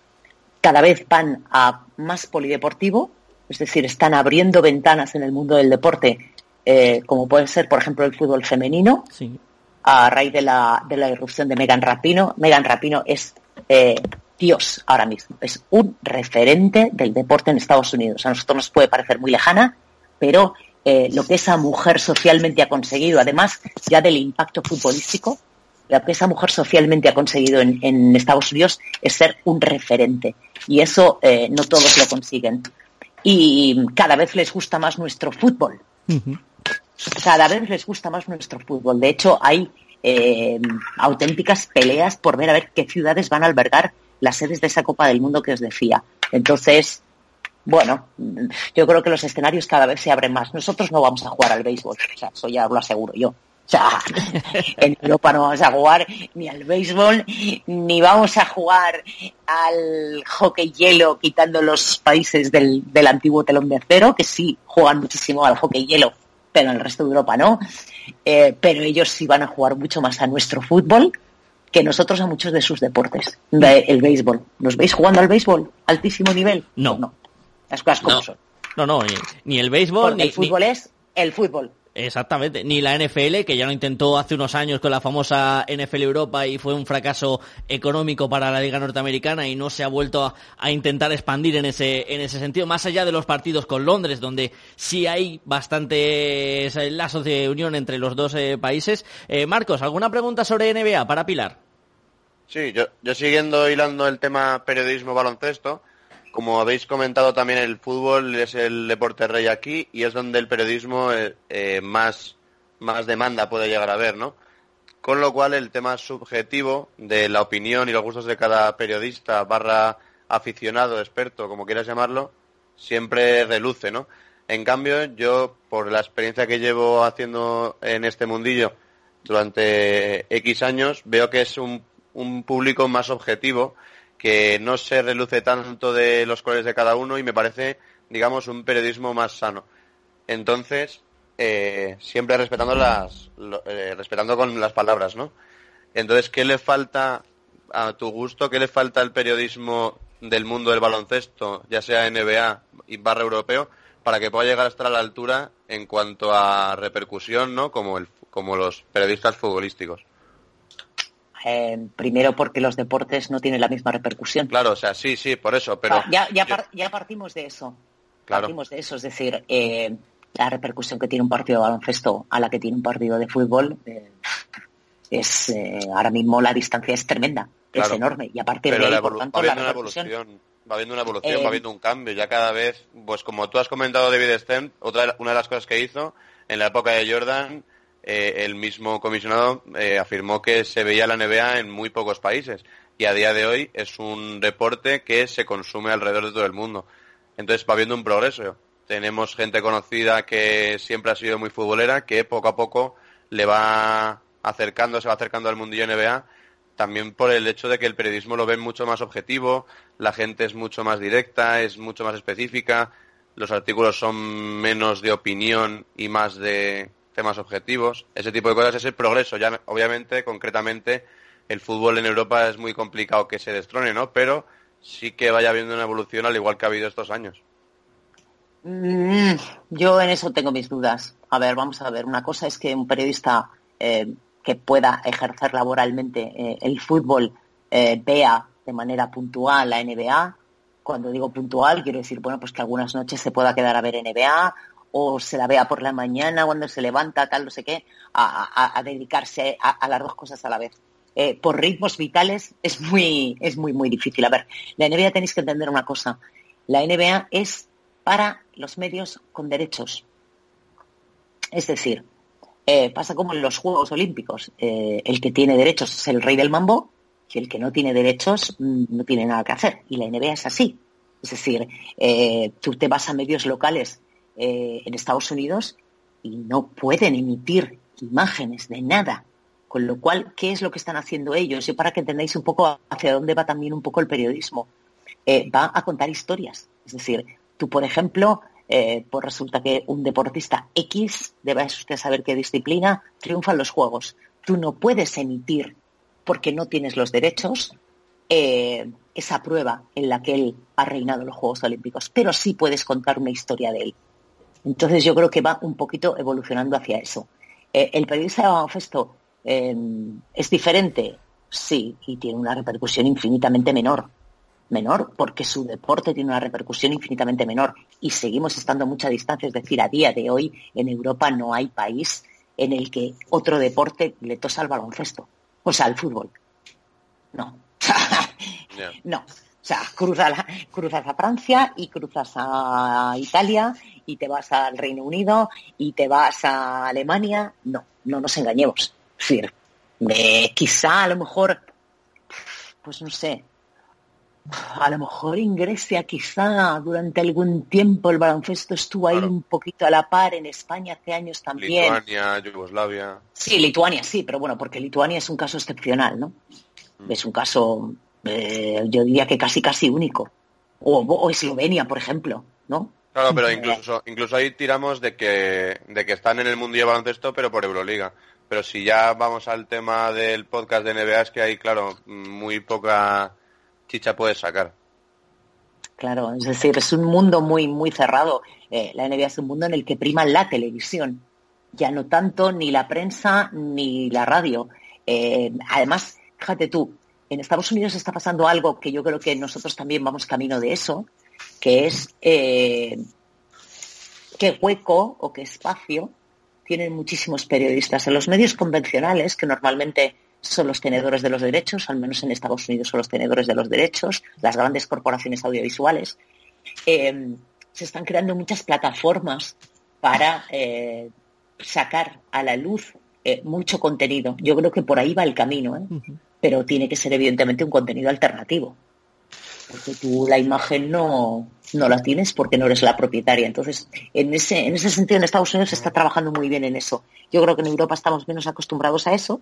cada vez van a más polideportivo, es decir, están abriendo ventanas en el mundo del deporte, eh, como puede ser, por ejemplo, el fútbol femenino, a raíz de la, de la irrupción de Megan Rapino. Megan Rapino es eh, Dios ahora mismo. Es un referente del deporte en Estados Unidos. A nosotros nos puede parecer muy lejana, pero eh, lo que esa mujer socialmente ha conseguido, además ya del impacto futbolístico, lo que esa mujer socialmente ha conseguido en, Estados Unidos es ser un referente. Y eso eh, no todos lo consiguen. Y cada vez les gusta más nuestro fútbol. Cada vez les gusta más nuestro fútbol. De hecho, hay eh, auténticas peleas por ver a ver qué ciudades van a albergar las sedes de esa Copa del Mundo que os decía. Entonces, bueno, yo creo que los escenarios cada vez se abren más. Nosotros no vamos a jugar al béisbol, o sea, eso ya lo aseguro yo. O sea, en Europa no vamos a jugar ni al béisbol, ni vamos a jugar al hockey hielo, quitando los países del, del antiguo telón de acero, que sí juegan muchísimo al hockey hielo, pero en el resto de Europa no. Eh, pero ellos sí van a jugar mucho más a nuestro fútbol que nosotros a muchos de sus deportes. el béisbol. ¿Nos veis jugando al béisbol? Altísimo nivel. No. no. Las cosas como no. son. No, no, ni, el béisbol. ni, el fútbol es el fútbol. Exactamente, ni la NFL, que ya lo intentó hace unos años con la famosa NFL Europa y fue un fracaso económico para la Liga Norteamericana y no se ha vuelto a, intentar expandir en ese, en ese sentido, más allá de los partidos con Londres, donde sí hay bastantes lazos de unión entre los dos eh, países. Eh, Marcos, ¿alguna pregunta sobre NBA para Pilar? Sí, yo, yo siguiendo hilando el tema periodismo baloncesto, como habéis comentado también, el fútbol es el deporte rey aquí y es donde el periodismo eh, eh, más, más demanda puede llegar a ver, ¿no? Con lo cual el tema subjetivo de la opinión y los gustos de cada periodista barra aficionado, experto, como quieras llamarlo, siempre reluce, ¿no? En cambio, yo, por la experiencia que llevo haciendo en este mundillo durante X años, veo que es un, un público más objetivo que no se reluce tanto de los colores de cada uno y me parece, digamos, un periodismo más sano. Entonces, eh, siempre respetando las, eh, respetando con las palabras, ¿no? Entonces, ¿qué le falta a tu gusto? ¿Qué le falta al periodismo del mundo del baloncesto, ya sea NBA y barra europeo, para que pueda llegar a estar a la altura en cuanto a repercusión, ¿no? Como el, como los periodistas futbolísticos. Eh, primero porque los deportes no tienen la misma repercusión. Claro, o sea, sí, sí, por eso, pero... ya, ya, partimos de eso. Partimos de eso, es decir, eh, la repercusión que tiene un partido de baloncesto a la que tiene un partido de fútbol eh, es ahora mismo la distancia es tremenda, es enorme. Y a partir de ahí, por tanto, la repercusión... va habiendo una evolución, va habiendo un cambio, ya cada vez, pues como tú has comentado David Stern, otra una de las cosas que hizo en la época de Jordan eh, el mismo comisionado eh, afirmó que se veía la NBA en muy pocos países y a día de hoy es un deporte que se consume alrededor de todo el mundo. Entonces va habiendo un progreso. Tenemos gente conocida que siempre ha sido muy futbolera, que poco a poco le va acercando, se va acercando al mundillo NBA, también por el hecho de que el periodismo lo ve mucho más objetivo, la gente es mucho más directa, es mucho más específica, los artículos son menos de opinión y más de temas objetivos, ese tipo de cosas es el progreso. Ya, obviamente, concretamente, el fútbol en Europa es muy complicado que se destrone, ¿no? Pero sí que vaya habiendo una evolución al igual que ha habido estos años. Mm, yo en eso tengo mis dudas. A ver, vamos a ver. Una cosa es que un periodista eh, que pueda ejercer laboralmente eh, el fútbol eh, vea de manera puntual la NBA. Cuando digo puntual, quiero decir, bueno, pues que algunas noches se pueda quedar a ver NBA o se la vea por la mañana cuando se levanta, tal, no sé qué, a, dedicarse a, las dos cosas a la vez. por ritmos vitales es muy, es muy, muy difícil. A ver, la NBA tenéis que entender una cosa. La NBA es para los medios con derechos. Es decir, eh, pasa como en los Juegos Olímpicos. Eh, el que tiene derechos es el rey del mambo y el que no tiene derechos mm, no tiene nada que hacer. Y la NBA es así. Es decir, eh, tú te vas a medios locales en Estados Unidos y no pueden emitir imágenes de nada. Con lo cual, ¿qué es lo que están haciendo ellos? Y para que entendáis un poco hacia dónde va también un poco el periodismo. va a contar historias. Es decir, tú, por ejemplo, eh, pues resulta que un deportista X, debe usted saber qué disciplina, triunfa en los Juegos. Tú no puedes emitir, porque no tienes los derechos, eh, esa prueba en la que él ha reinado los Juegos Olímpicos, pero sí puedes contar una historia de él. Entonces yo creo que va un poquito evolucionando hacia eso. Eh, ¿El periodista de baloncesto es diferente? Sí, y tiene una repercusión infinitamente menor menor porque su deporte tiene una repercusión infinitamente menor y seguimos estando a mucha distancia. Es decir, a día de hoy en Europa no hay país en el que otro deporte le tosa al baloncesto, o sea, al fútbol. No. No. O sea, cruzas, cruzas a Francia y cruzas a Italia y te vas al Reino Unido y te vas a Alemania. No, no nos engañemos. Es decir, quizá a lo mejor, pues no sé, a lo mejor en Grecia quizá durante algún tiempo el baloncesto estuvo ahí un poquito a la par en España hace años también. Lituania, Yugoslavia. Sí, Lituania sí, pero bueno, porque Lituania es un caso excepcional, ¿no? Mm. Es un caso, eh, yo diría que casi casi único. O, Eslovenia, por ejemplo, ¿no? Claro, pero incluso, incluso ahí tiramos de que, de que están en el Mundial de Baloncesto, pero por Euroliga. Pero si ya vamos al tema del podcast de NBA, es que hay, claro, muy poca chicha puedes sacar. Claro, es decir, es un mundo muy, muy cerrado. Eh, la NBA es un mundo en el que prima la televisión, ya no tanto ni la prensa ni la radio. Eh, además, fíjate tú, en Estados Unidos está pasando algo que yo creo que nosotros también vamos camino de eso, que es eh, qué hueco o qué espacio tienen muchísimos periodistas en los medios convencionales que normalmente son los tenedores de los derechos, al menos en Estados Unidos son los tenedores de los derechos, las grandes corporaciones audiovisuales. Eh, se están creando muchas plataformas para eh, sacar a la luz eh, mucho contenido. Yo creo que por ahí va el camino, pero tiene que ser evidentemente un contenido alternativo. Porque tú la imagen no, no la tienes porque no eres la propietaria. Entonces, en ese, en ese sentido, en Estados Unidos se está trabajando muy bien en eso. Yo creo que en Europa estamos menos acostumbrados a eso,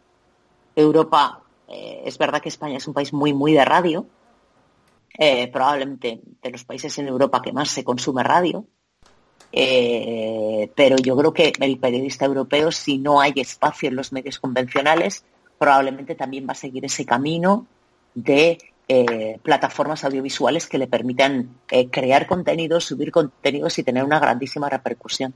Europa, eh, es verdad que España es un país muy, muy de radio, eh, probablemente de los países en Europa que más se consume radio, eh, pero yo creo que el periodista europeo, si no hay espacio en los medios convencionales, probablemente también va a seguir ese camino de plataformas audiovisuales que le permitan crear contenidos, subir contenidos y tener una grandísima repercusión.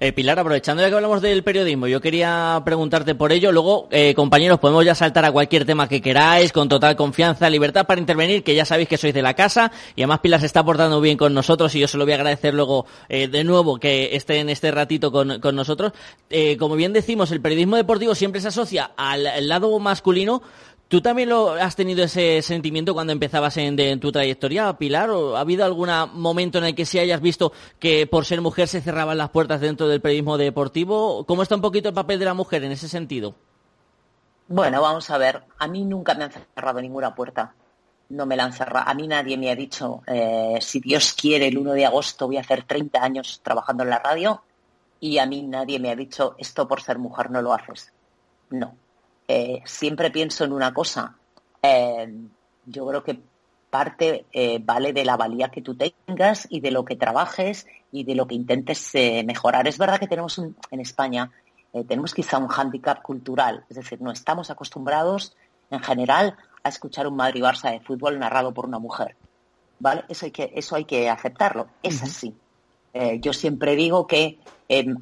Eh, Pilar, aprovechando ya que hablamos del periodismo, yo quería preguntarte por ello. Luego, eh, compañeros, podemos ya saltar a cualquier tema que queráis, con total confianza, libertad para intervenir, que ya sabéis que sois de la casa. Y además Pilar se está portando bien con nosotros y yo se lo voy a agradecer luego eh, de nuevo que esté en este ratito con, con nosotros. como bien decimos, el periodismo deportivo siempre se asocia al lado masculino, ¿Tú también lo has tenido ese sentimiento cuando empezabas en, tu trayectoria, Pilar? ¿O ha habido algún momento en el que sí hayas visto que por ser mujer se cerraban las puertas dentro del periodismo deportivo? ¿Cómo está un poquito el papel de la mujer en ese sentido? Bueno, vamos a ver. A mí nunca me han cerrado ninguna puerta. No me la han cerrado. A mí nadie me ha dicho, eh, si Dios quiere, el 1 de agosto voy a hacer 30 años trabajando en la radio. Y a mí nadie me ha dicho, esto por ser mujer no lo haces. No eh, siempre pienso en una cosa. Eh, yo creo que parte eh, vale de la valía que tú tengas y de lo que trabajes y de lo que intentes mejorar. Es verdad que tenemos un, en España, tenemos quizá un hándicap cultural, es decir, no estamos acostumbrados en general a escuchar un Madrid-Barça de fútbol narrado por una mujer. ¿Vale? Eso hay que, eso hay que aceptarlo. Es así. yo siempre digo que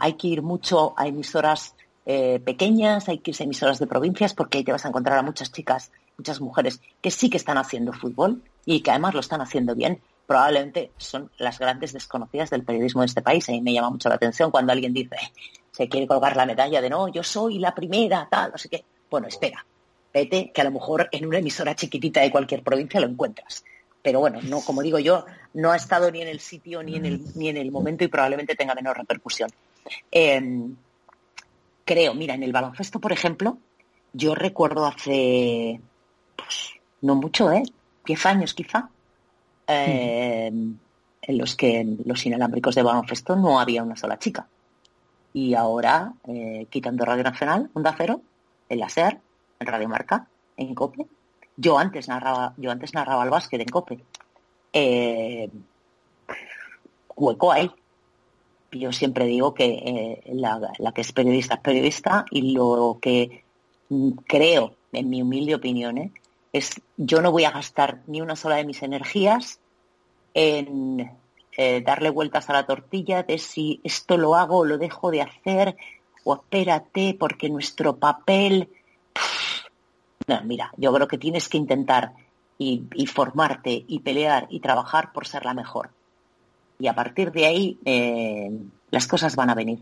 hay que ir mucho a emisoras pequeñas, hay que irse a emisoras de provincias porque ahí te vas a encontrar a muchas chicas muchas mujeres que sí que están haciendo fútbol y que además lo están haciendo bien, probablemente son las grandes desconocidas del periodismo de este país. A mí me llama mucho la atención cuando alguien dice, se quiere colgar la medalla de no, yo soy la primera, tal, no sé qué. Bueno, espera, vete, que a lo mejor en una emisora chiquitita de cualquier provincia lo encuentras. Pero bueno, no, como digo yo, no ha estado ni en el sitio ni en el, ni en el momento y probablemente tenga menor repercusión. Em, creo, mira, en el baloncesto, por ejemplo, yo recuerdo hace pues, no mucho, ¿eh? Diez años quizá, eh, en los que en los inalámbricos de baloncesto no había una sola chica. Y ahora, eh, quitando Radio Nacional, Onda Cero, en la SER, en Radio Marca, en COPE. Yo antes narraba, yo antes narraba el básquet en COPE. Eh, hueco ahí. Yo siempre digo que la, la, que es periodista es periodista y lo que creo, en mi humilde opinión, ¿eh? es yo no voy a gastar ni una sola de mis energías en eh, darle vueltas a la tortilla de si esto lo hago o lo dejo de hacer o espérate porque nuestro papel... No, mira, yo creo que tienes que intentar y, formarte y pelear y trabajar por ser la mejor. Y a partir de ahí eh, las cosas van a venir.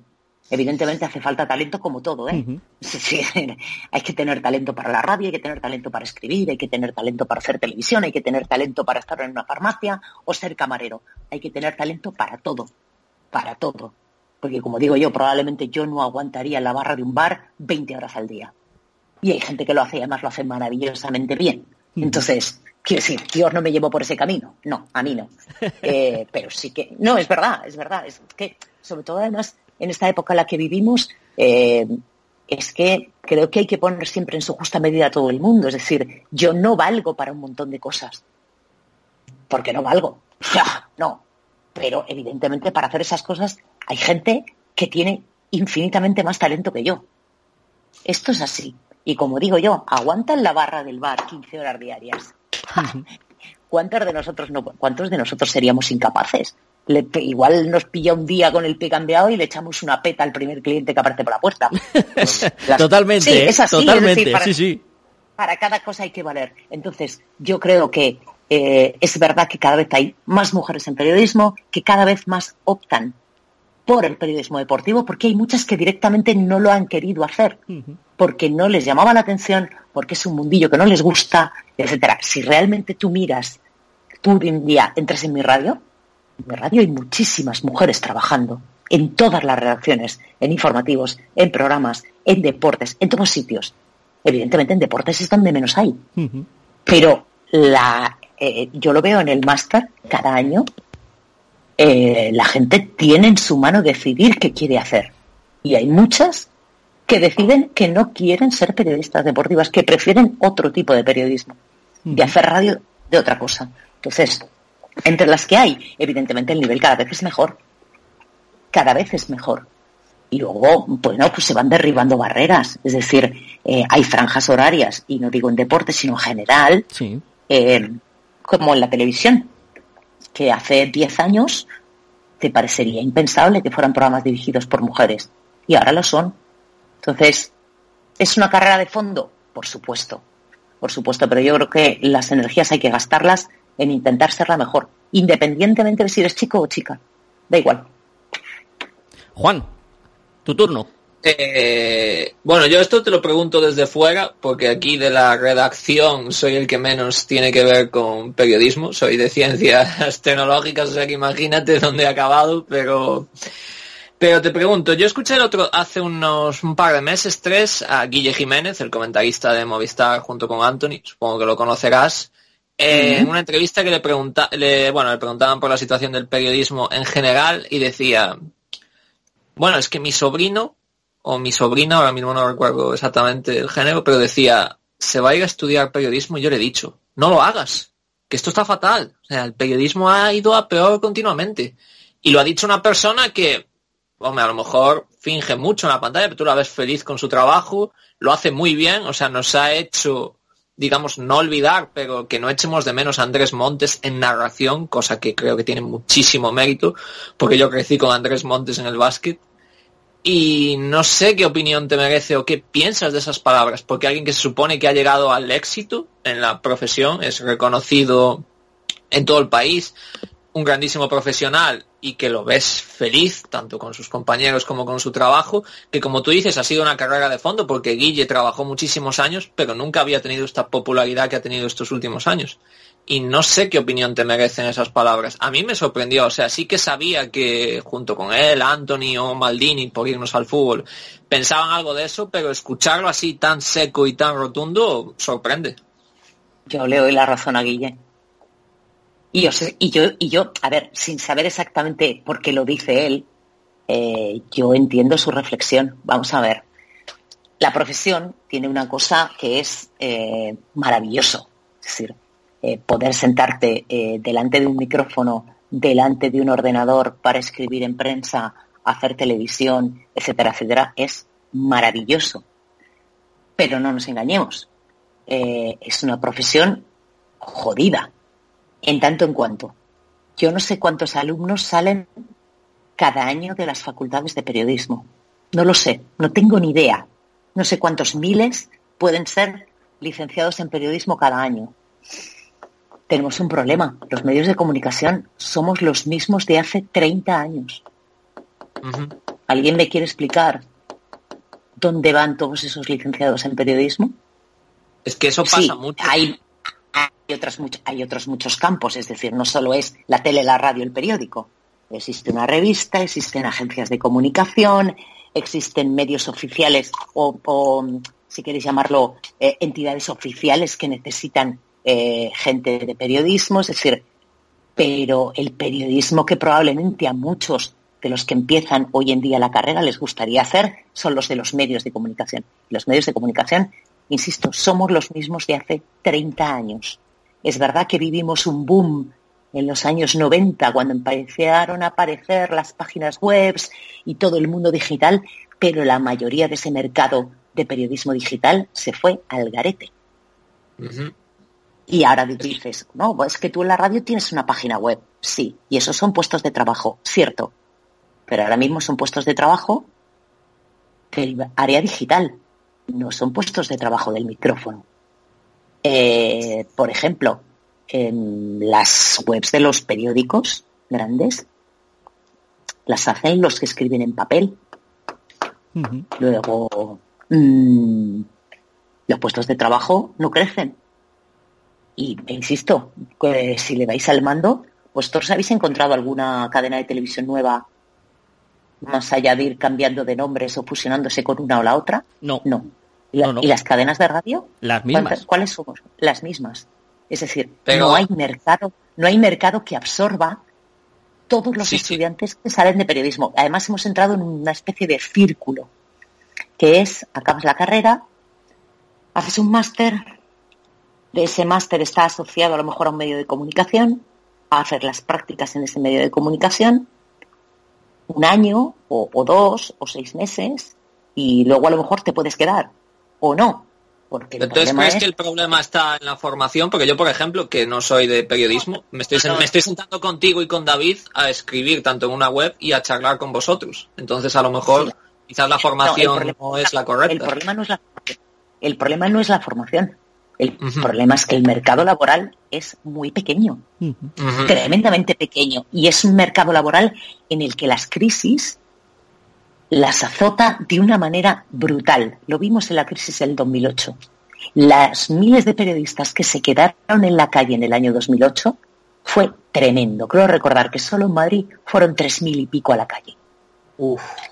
Evidentemente hace falta talento como todo, ¿eh? hay que tener talento para la radio, hay que tener talento para escribir, hay que tener talento para hacer televisión, hay que tener talento para estar en una farmacia o ser camarero. Hay que tener talento para todo, para todo. Porque como digo yo, probablemente yo no aguantaría la barra de un bar 20 horas al día. Y hay gente que lo hace y además lo hace maravillosamente bien. Entonces, quiero decir, Dios no me llevó por ese camino. No, a mí no. Eh, pero sí que, no, es verdad, es verdad. Es que, sobre todo además, en esta época en la que vivimos, eh, es que creo que hay que poner siempre en su justa medida a todo el mundo. Es decir, yo no valgo para un montón de cosas. Porque no valgo. no. Pero evidentemente para hacer esas cosas hay gente que tiene infinitamente más talento que yo. Esto es así. Y como digo yo, aguantan la barra del bar 15 horas diarias. ¿Cuántos de nosotros no, cuántos de nosotros seríamos incapaces igual nos pilla un día con el pie cambiado y le echamos una peta al primer cliente que aparece por la puerta. totalmente, sí, es así, totalmente, para, sí, sí. Para cada cosa hay que valer. Entonces, yo creo que eh, es verdad que cada vez hay más mujeres en periodismo, que cada vez más optan por el periodismo deportivo, porque hay muchas que directamente no lo han querido hacer, porque no les llamaba la atención, porque es un mundillo que no les gusta, etcétera. Si realmente tú miras, tú un día entras en mi radio, en mi radio hay muchísimas mujeres trabajando en todas las redacciones, en informativos, en programas, en deportes, en todos sitios. Evidentemente en deportes es donde menos hay. Pero la, eh, yo lo veo en el máster cada año. Eh, la gente tiene en su mano decidir qué quiere hacer. Y hay muchas que deciden que no quieren ser periodistas deportivas, que prefieren otro tipo de periodismo, de hacer radio de otra cosa. Entonces, entre las que hay, evidentemente el nivel cada vez es mejor. Cada vez es mejor. Y luego, bueno, pues se van derribando barreras. Es decir, eh, hay franjas horarias, y no digo en deporte, sino en general, eh, como en la televisión, que hace 10 años te parecería impensable que fueran programas dirigidos por mujeres. Y ahora lo son. Entonces, ¿es una carrera de fondo? Por supuesto. Por supuesto, pero yo creo que las energías hay que gastarlas en intentar ser la mejor, independientemente de si eres chico o chica. Da igual. Juan, tu turno. Eh, bueno, yo esto te lo pregunto desde fuera, porque aquí de la redacción soy el que menos tiene que ver con periodismo, soy de ciencias tecnológicas, o sea que imagínate dónde he acabado, pero, pero te pregunto, yo escuché el otro, hace unos un par de meses, tres, a Guille Jiménez, el comentarista de Movistar junto con Anthony, supongo que lo conocerás, en una entrevista que le, pregunta, le, bueno, le preguntaban por la situación del periodismo en general y decía, bueno, es que mi sobrino, o mi sobrina, ahora mismo no recuerdo exactamente el género, pero decía, se va a ir a estudiar periodismo y yo le he dicho, no lo hagas, que esto está fatal. O sea, el periodismo ha ido a peor continuamente. Y lo ha dicho una persona que, hombre, a lo mejor finge mucho en la pantalla, pero tú la ves feliz con su trabajo, lo hace muy bien, o sea, nos ha hecho, digamos, no olvidar, pero que no echemos de menos a Andrés Montes en narración, cosa que creo que tiene muchísimo mérito, porque yo crecí con Andrés Montes en el básquet. Y no sé qué opinión te merece o qué piensas de esas palabras, porque alguien que se supone que ha llegado al éxito en la profesión, es reconocido en todo el país, un grandísimo profesional y que lo ves feliz, tanto con sus compañeros como con su trabajo, que como tú dices ha sido una carrera de fondo, porque Guille trabajó muchísimos años, pero nunca había tenido esta popularidad que ha tenido estos últimos años y no sé qué opinión te merecen esas palabras. A mí me sorprendió, o sea, sí que sabía que junto con él, Anthony o Maldini, por irnos al fútbol, pensaban algo de eso, pero escucharlo así tan seco y tan rotundo sorprende. Yo le doy la razón a Guille. Y yo, y yo, a ver, sin saber exactamente por qué lo dice él, eh, yo entiendo su reflexión. Vamos a ver. La profesión tiene una cosa que es eh, maravilloso. Es decir, eh, poder sentarte eh, delante de un micrófono, delante de un ordenador para escribir en prensa, hacer televisión, etcétera, etcétera, es maravilloso. Pero no nos engañemos, es una profesión jodida, en tanto en cuanto. Yo no sé cuántos alumnos salen cada año de las facultades de periodismo. No lo sé, no tengo ni idea. No sé cuántos miles pueden ser licenciados en periodismo cada año tenemos un problema. Los medios de comunicación somos los mismos de hace 30 años. ¿Alguien me quiere explicar dónde van todos esos licenciados en periodismo? Es que eso pasa mucho. Hay, hay, otras, hay otros muchos campos, es decir, no solo es la tele, la radio, el periódico. Existe una revista, existen agencias de comunicación, existen medios oficiales o, si queréis llamarlo, eh, entidades oficiales que necesitan eh, gente de periodismo, es decir, pero el periodismo que probablemente a muchos de los que empiezan hoy en día la carrera les gustaría hacer son los de los medios de comunicación. Los medios de comunicación, insisto, somos los mismos de hace 30 años. Es verdad que vivimos un boom en los años 90 cuando empezaron a aparecer las páginas web y todo el mundo digital, pero la mayoría de ese mercado de periodismo digital se fue al garete. Y ahora dices, no, es que tú en la radio tienes una página web. Sí, y esos son puestos de trabajo, cierto. Pero ahora mismo son puestos de trabajo del área digital, no son puestos de trabajo del micrófono. Eh, por ejemplo, en las webs de los periódicos grandes, las hacen los que escriben en papel. Luego, mm, los puestos de trabajo no crecen y insisto, que si le vais al mando, ¿vosotros habéis encontrado alguna cadena de televisión nueva más allá de ir cambiando de nombres o fusionándose con una o la otra? No. No. ¿Y, las cadenas de radio? Las mismas. ¿Cuáles somos? Las mismas. Es decir, no hay mercado, no hay mercado que absorba todos los estudiantes que salen de periodismo. Además hemos entrado en una especie de círculo, que es acabas la carrera, haces un máster, de ese máster está asociado a lo mejor a un medio de comunicación, a hacer las prácticas en ese medio de comunicación, un año o, dos o seis meses, y luego a lo mejor te puedes quedar o no. Porque Entonces, ¿crees que el problema está en la formación? Porque yo, por ejemplo, que no soy de periodismo, me estoy, me estoy sentando contigo y con David a escribir tanto en una web y a charlar con vosotros. Entonces, a lo mejor, quizás la formación no, es la correcta. El problema no es la, el problema no es la formación. El problema es que el mercado laboral es muy pequeño, tremendamente pequeño, y es un mercado laboral en el que las crisis las azota de una manera brutal. Lo vimos en la crisis del 2008. Las miles de periodistas que se quedaron en la calle en el año 2008 fue tremendo. Creo recordar que solo en Madrid fueron tres mil y pico a la calle.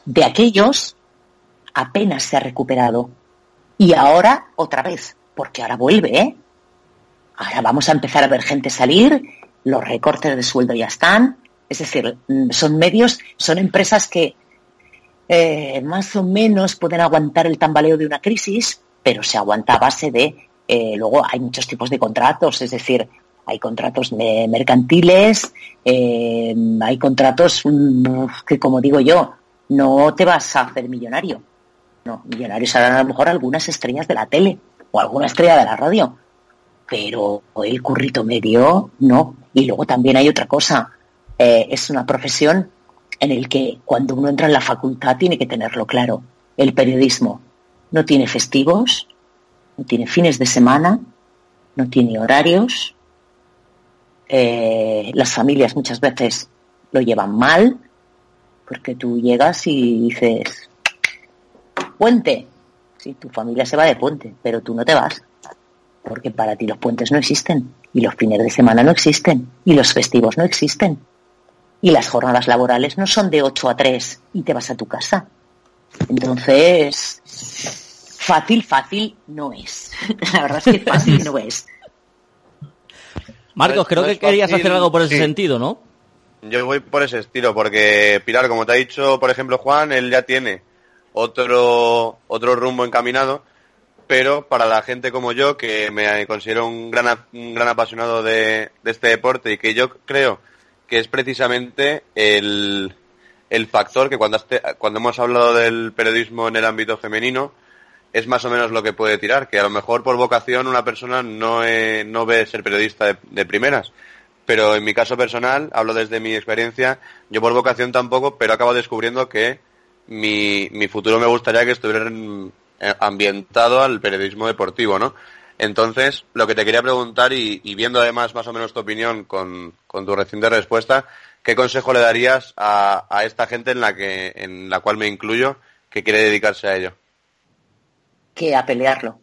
De aquellos apenas se ha recuperado. Y ahora otra vez porque ahora vuelve, ¿eh? Ahora vamos a empezar a ver gente salir, los recortes de sueldo ya están, es decir, mm, son medios, son empresas que eh, más o menos pueden aguantar el tambaleo de una crisis, pero se aguanta a base de, eh, luego hay muchos tipos de contratos, es decir, hay contratos mercantiles, eh, hay contratos mm, que, como digo yo, no te vas a hacer millonario. No, millonarios serán a lo mejor algunas estrellas de la tele o alguna estrella de la radio, pero el currito medio no. Y luego también hay otra cosa, eh, es una profesión en el que cuando uno entra en la facultad tiene que tenerlo claro. El periodismo no tiene festivos, no tiene fines de semana, no tiene horarios. Eh, las familias muchas veces lo llevan mal, porque tú llegas y dices, puente. Sí, tu familia se va de puente, pero tú no te vas, porque para ti los puentes no existen, y los fines de semana no existen, y los festivos no existen, y las jornadas laborales no son de 8 a 3 y te vas a tu casa. Entonces, fácil, fácil no es. La verdad es que fácil no es. Marcos, creo que querías hacer algo por ese sentido, ¿no? Yo voy por ese estilo, porque Pilar, como te ha dicho, por ejemplo, Juan, él ya tiene otro, otro rumbo encaminado, pero para la gente como yo, que me considero un gran, un gran apasionado de, de este deporte y que yo creo que es precisamente el, el factor que cuando, cuando hemos hablado del periodismo en el ámbito femenino, es más o menos lo que puede tirar, que a lo mejor por vocación una persona no, no ve ser periodista de, primeras. Pero en mi caso personal, hablo desde mi experiencia, yo por vocación tampoco, pero acabo descubriendo que mi, mi futuro me gustaría que estuviera eh, ambientado al periodismo deportivo, ¿no? Entonces, lo que te quería preguntar, y, viendo además más o menos tu opinión con, con, tu reciente respuesta, ¿qué consejo le darías a, a esta gente en la, que, en la cual me incluyo que quiere dedicarse a ello? que a pelearlo.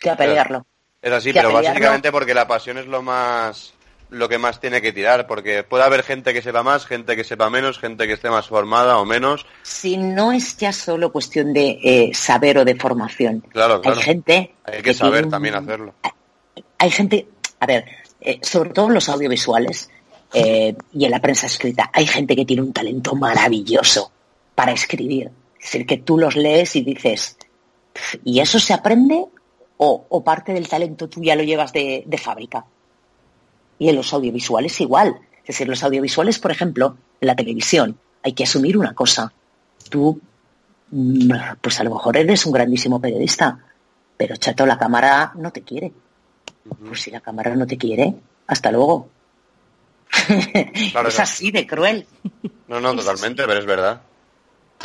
Que a pelearlo. Es así, pero básicamente porque la pasión es lo más lo que más tiene que tirar, porque puede haber gente que sepa más, gente que sepa menos, gente que esté más formada o menos. Si no es ya solo cuestión de eh, saber o de formación. Claro, Hay gente. Hay que, saber también hacerlo. Hay, gente, a ver, eh, sobre todo en los audiovisuales eh, y en la prensa escrita, hay gente que tiene un talento maravilloso para escribir. Es decir, que tú los lees y dices, ¿y eso se aprende? ¿O, parte del talento tú ya lo llevas de, fábrica? Y en los audiovisuales igual. Es decir, los audiovisuales, por ejemplo, en la televisión, hay que asumir una cosa. Tú, mm, pues a lo mejor eres un grandísimo periodista, pero chato, la cámara no te quiere. Pues si la cámara no te quiere, hasta luego. es así de cruel. No, no, totalmente, pero es verdad.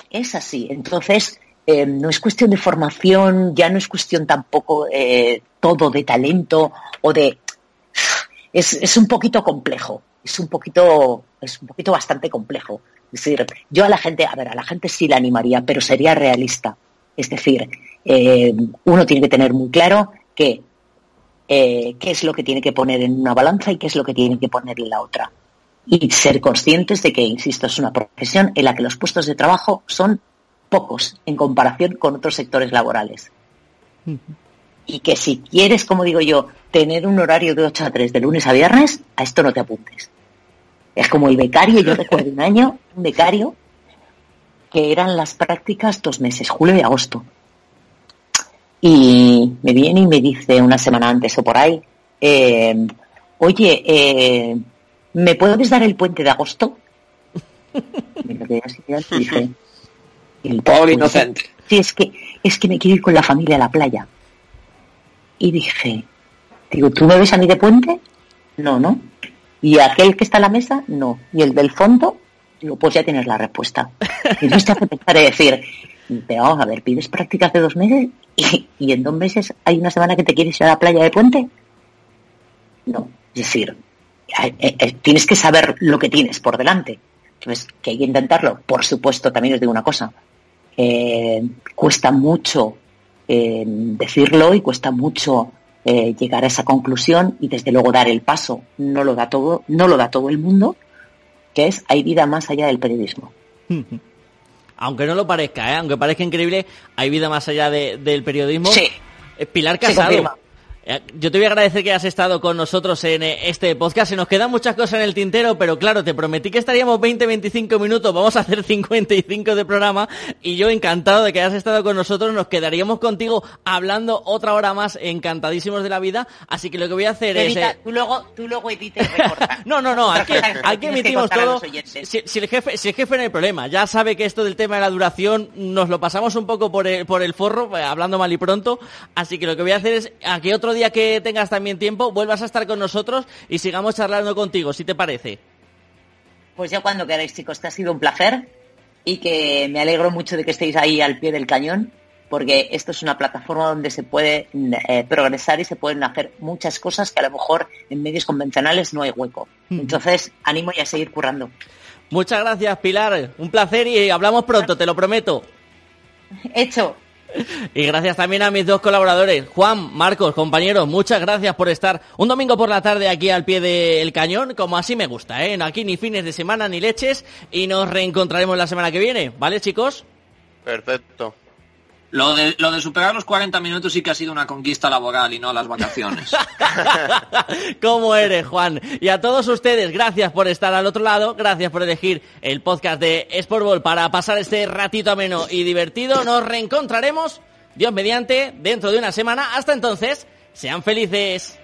Es así. Entonces, eh, no es cuestión de formación, ya no es cuestión tampoco eh, todo de talento o de... Es, un poquito complejo, es un poquito, es un poquito bastante complejo. Es decir, yo a la gente, a ver, a la gente sí la animaría, pero sería realista. Es decir, eh, uno tiene que tener muy claro que qué es lo que tiene que poner en una balanza y qué es lo que tiene que poner en la otra y ser conscientes de que, insisto, es una profesión en la que los puestos de trabajo son pocos en comparación con otros sectores laborales. Y que si quieres, como digo yo, tener un horario de 8 a 3 de lunes a viernes, a esto no te apuntes. Es como el becario, yo recuerdo un año, un becario, que eran las prácticas dos meses, julio y agosto. Y me viene y me dice una semana antes o por ahí, eh, oye, eh, ¿me puedes dar el puente de agosto? me quedé así y dije, el Pobre inocente. Sí, es que, es que me quiero ir con la familia a la playa. Y dije, digo, ¿tú me ves a mí de puente? No, ¿no? ¿Y aquel que está en la mesa? No. ¿Y el del fondo? Digo, pues ya tienes la respuesta. Y no te hace pensar y decir, pero vamos a ver, pides prácticas de dos meses y, y, en dos meses hay una semana que te quieres ir a la playa de puente. No, es decir, eh, eh, tienes que saber lo que tienes por delante. Entonces, que hay que intentarlo. Por supuesto, también os digo una cosa. Eh, cuesta mucho decirlo y cuesta mucho llegar a esa conclusión y desde luego dar el paso. No lo da todo, no lo da todo el mundo, que es hay vida más allá del periodismo. Aunque no lo parezca, aunque parezca increíble, hay vida más allá del periodismo. Sí. Pilar Casado. Eh, yo te voy a agradecer que hayas estado con nosotros en eh, este podcast. Se nos quedan muchas cosas en el tintero, pero claro, te prometí que estaríamos 20-25 minutos. Vamos a hacer 55 de programa y yo encantado de que hayas estado con nosotros. Nos quedaríamos contigo hablando otra hora más, encantadísimos de la vida. Así que lo que voy a hacer es... Eh, tú luego, tú luego edites no, no, no. Aquí, aquí emitimos todo. Si, el jefe, si el jefe no hay problema. Ya sabe que esto del tema de la duración nos lo pasamos un poco por el, por el forro, hablando mal y pronto. Así que lo que voy a hacer es, aquí otro día que tengas también tiempo, vuelvas a estar con nosotros y sigamos charlando contigo, si te parece. Pues ya cuando queráis, chicos, que ha sido un placer y que me alegro mucho de que estéis ahí al pie del cañón, porque esto es una plataforma donde se puede eh, progresar y se pueden hacer muchas cosas que a lo mejor en medios convencionales no hay hueco. Entonces, animo y a seguir currando. Muchas gracias, Pilar. Un placer y hablamos pronto, te lo prometo. Hecho. Y gracias también a mis dos colaboradores, Juan, Marcos, compañeros, muchas gracias por estar un domingo por la tarde aquí al pie del cañón, como así me gusta, ¿eh? Aquí ni fines de semana ni leches y nos reencontraremos la semana que viene, ¿vale chicos? Perfecto. Lo de, lo de superar los 40 minutos sí que ha sido una conquista laboral y no las vacaciones. ¿Cómo eres, Juan? Y a todos ustedes, gracias por estar al otro lado, gracias por elegir el podcast de Sportball para pasar este ratito ameno y divertido. Nos reencontraremos, Dios mediante, dentro de una semana. Hasta entonces, sean felices.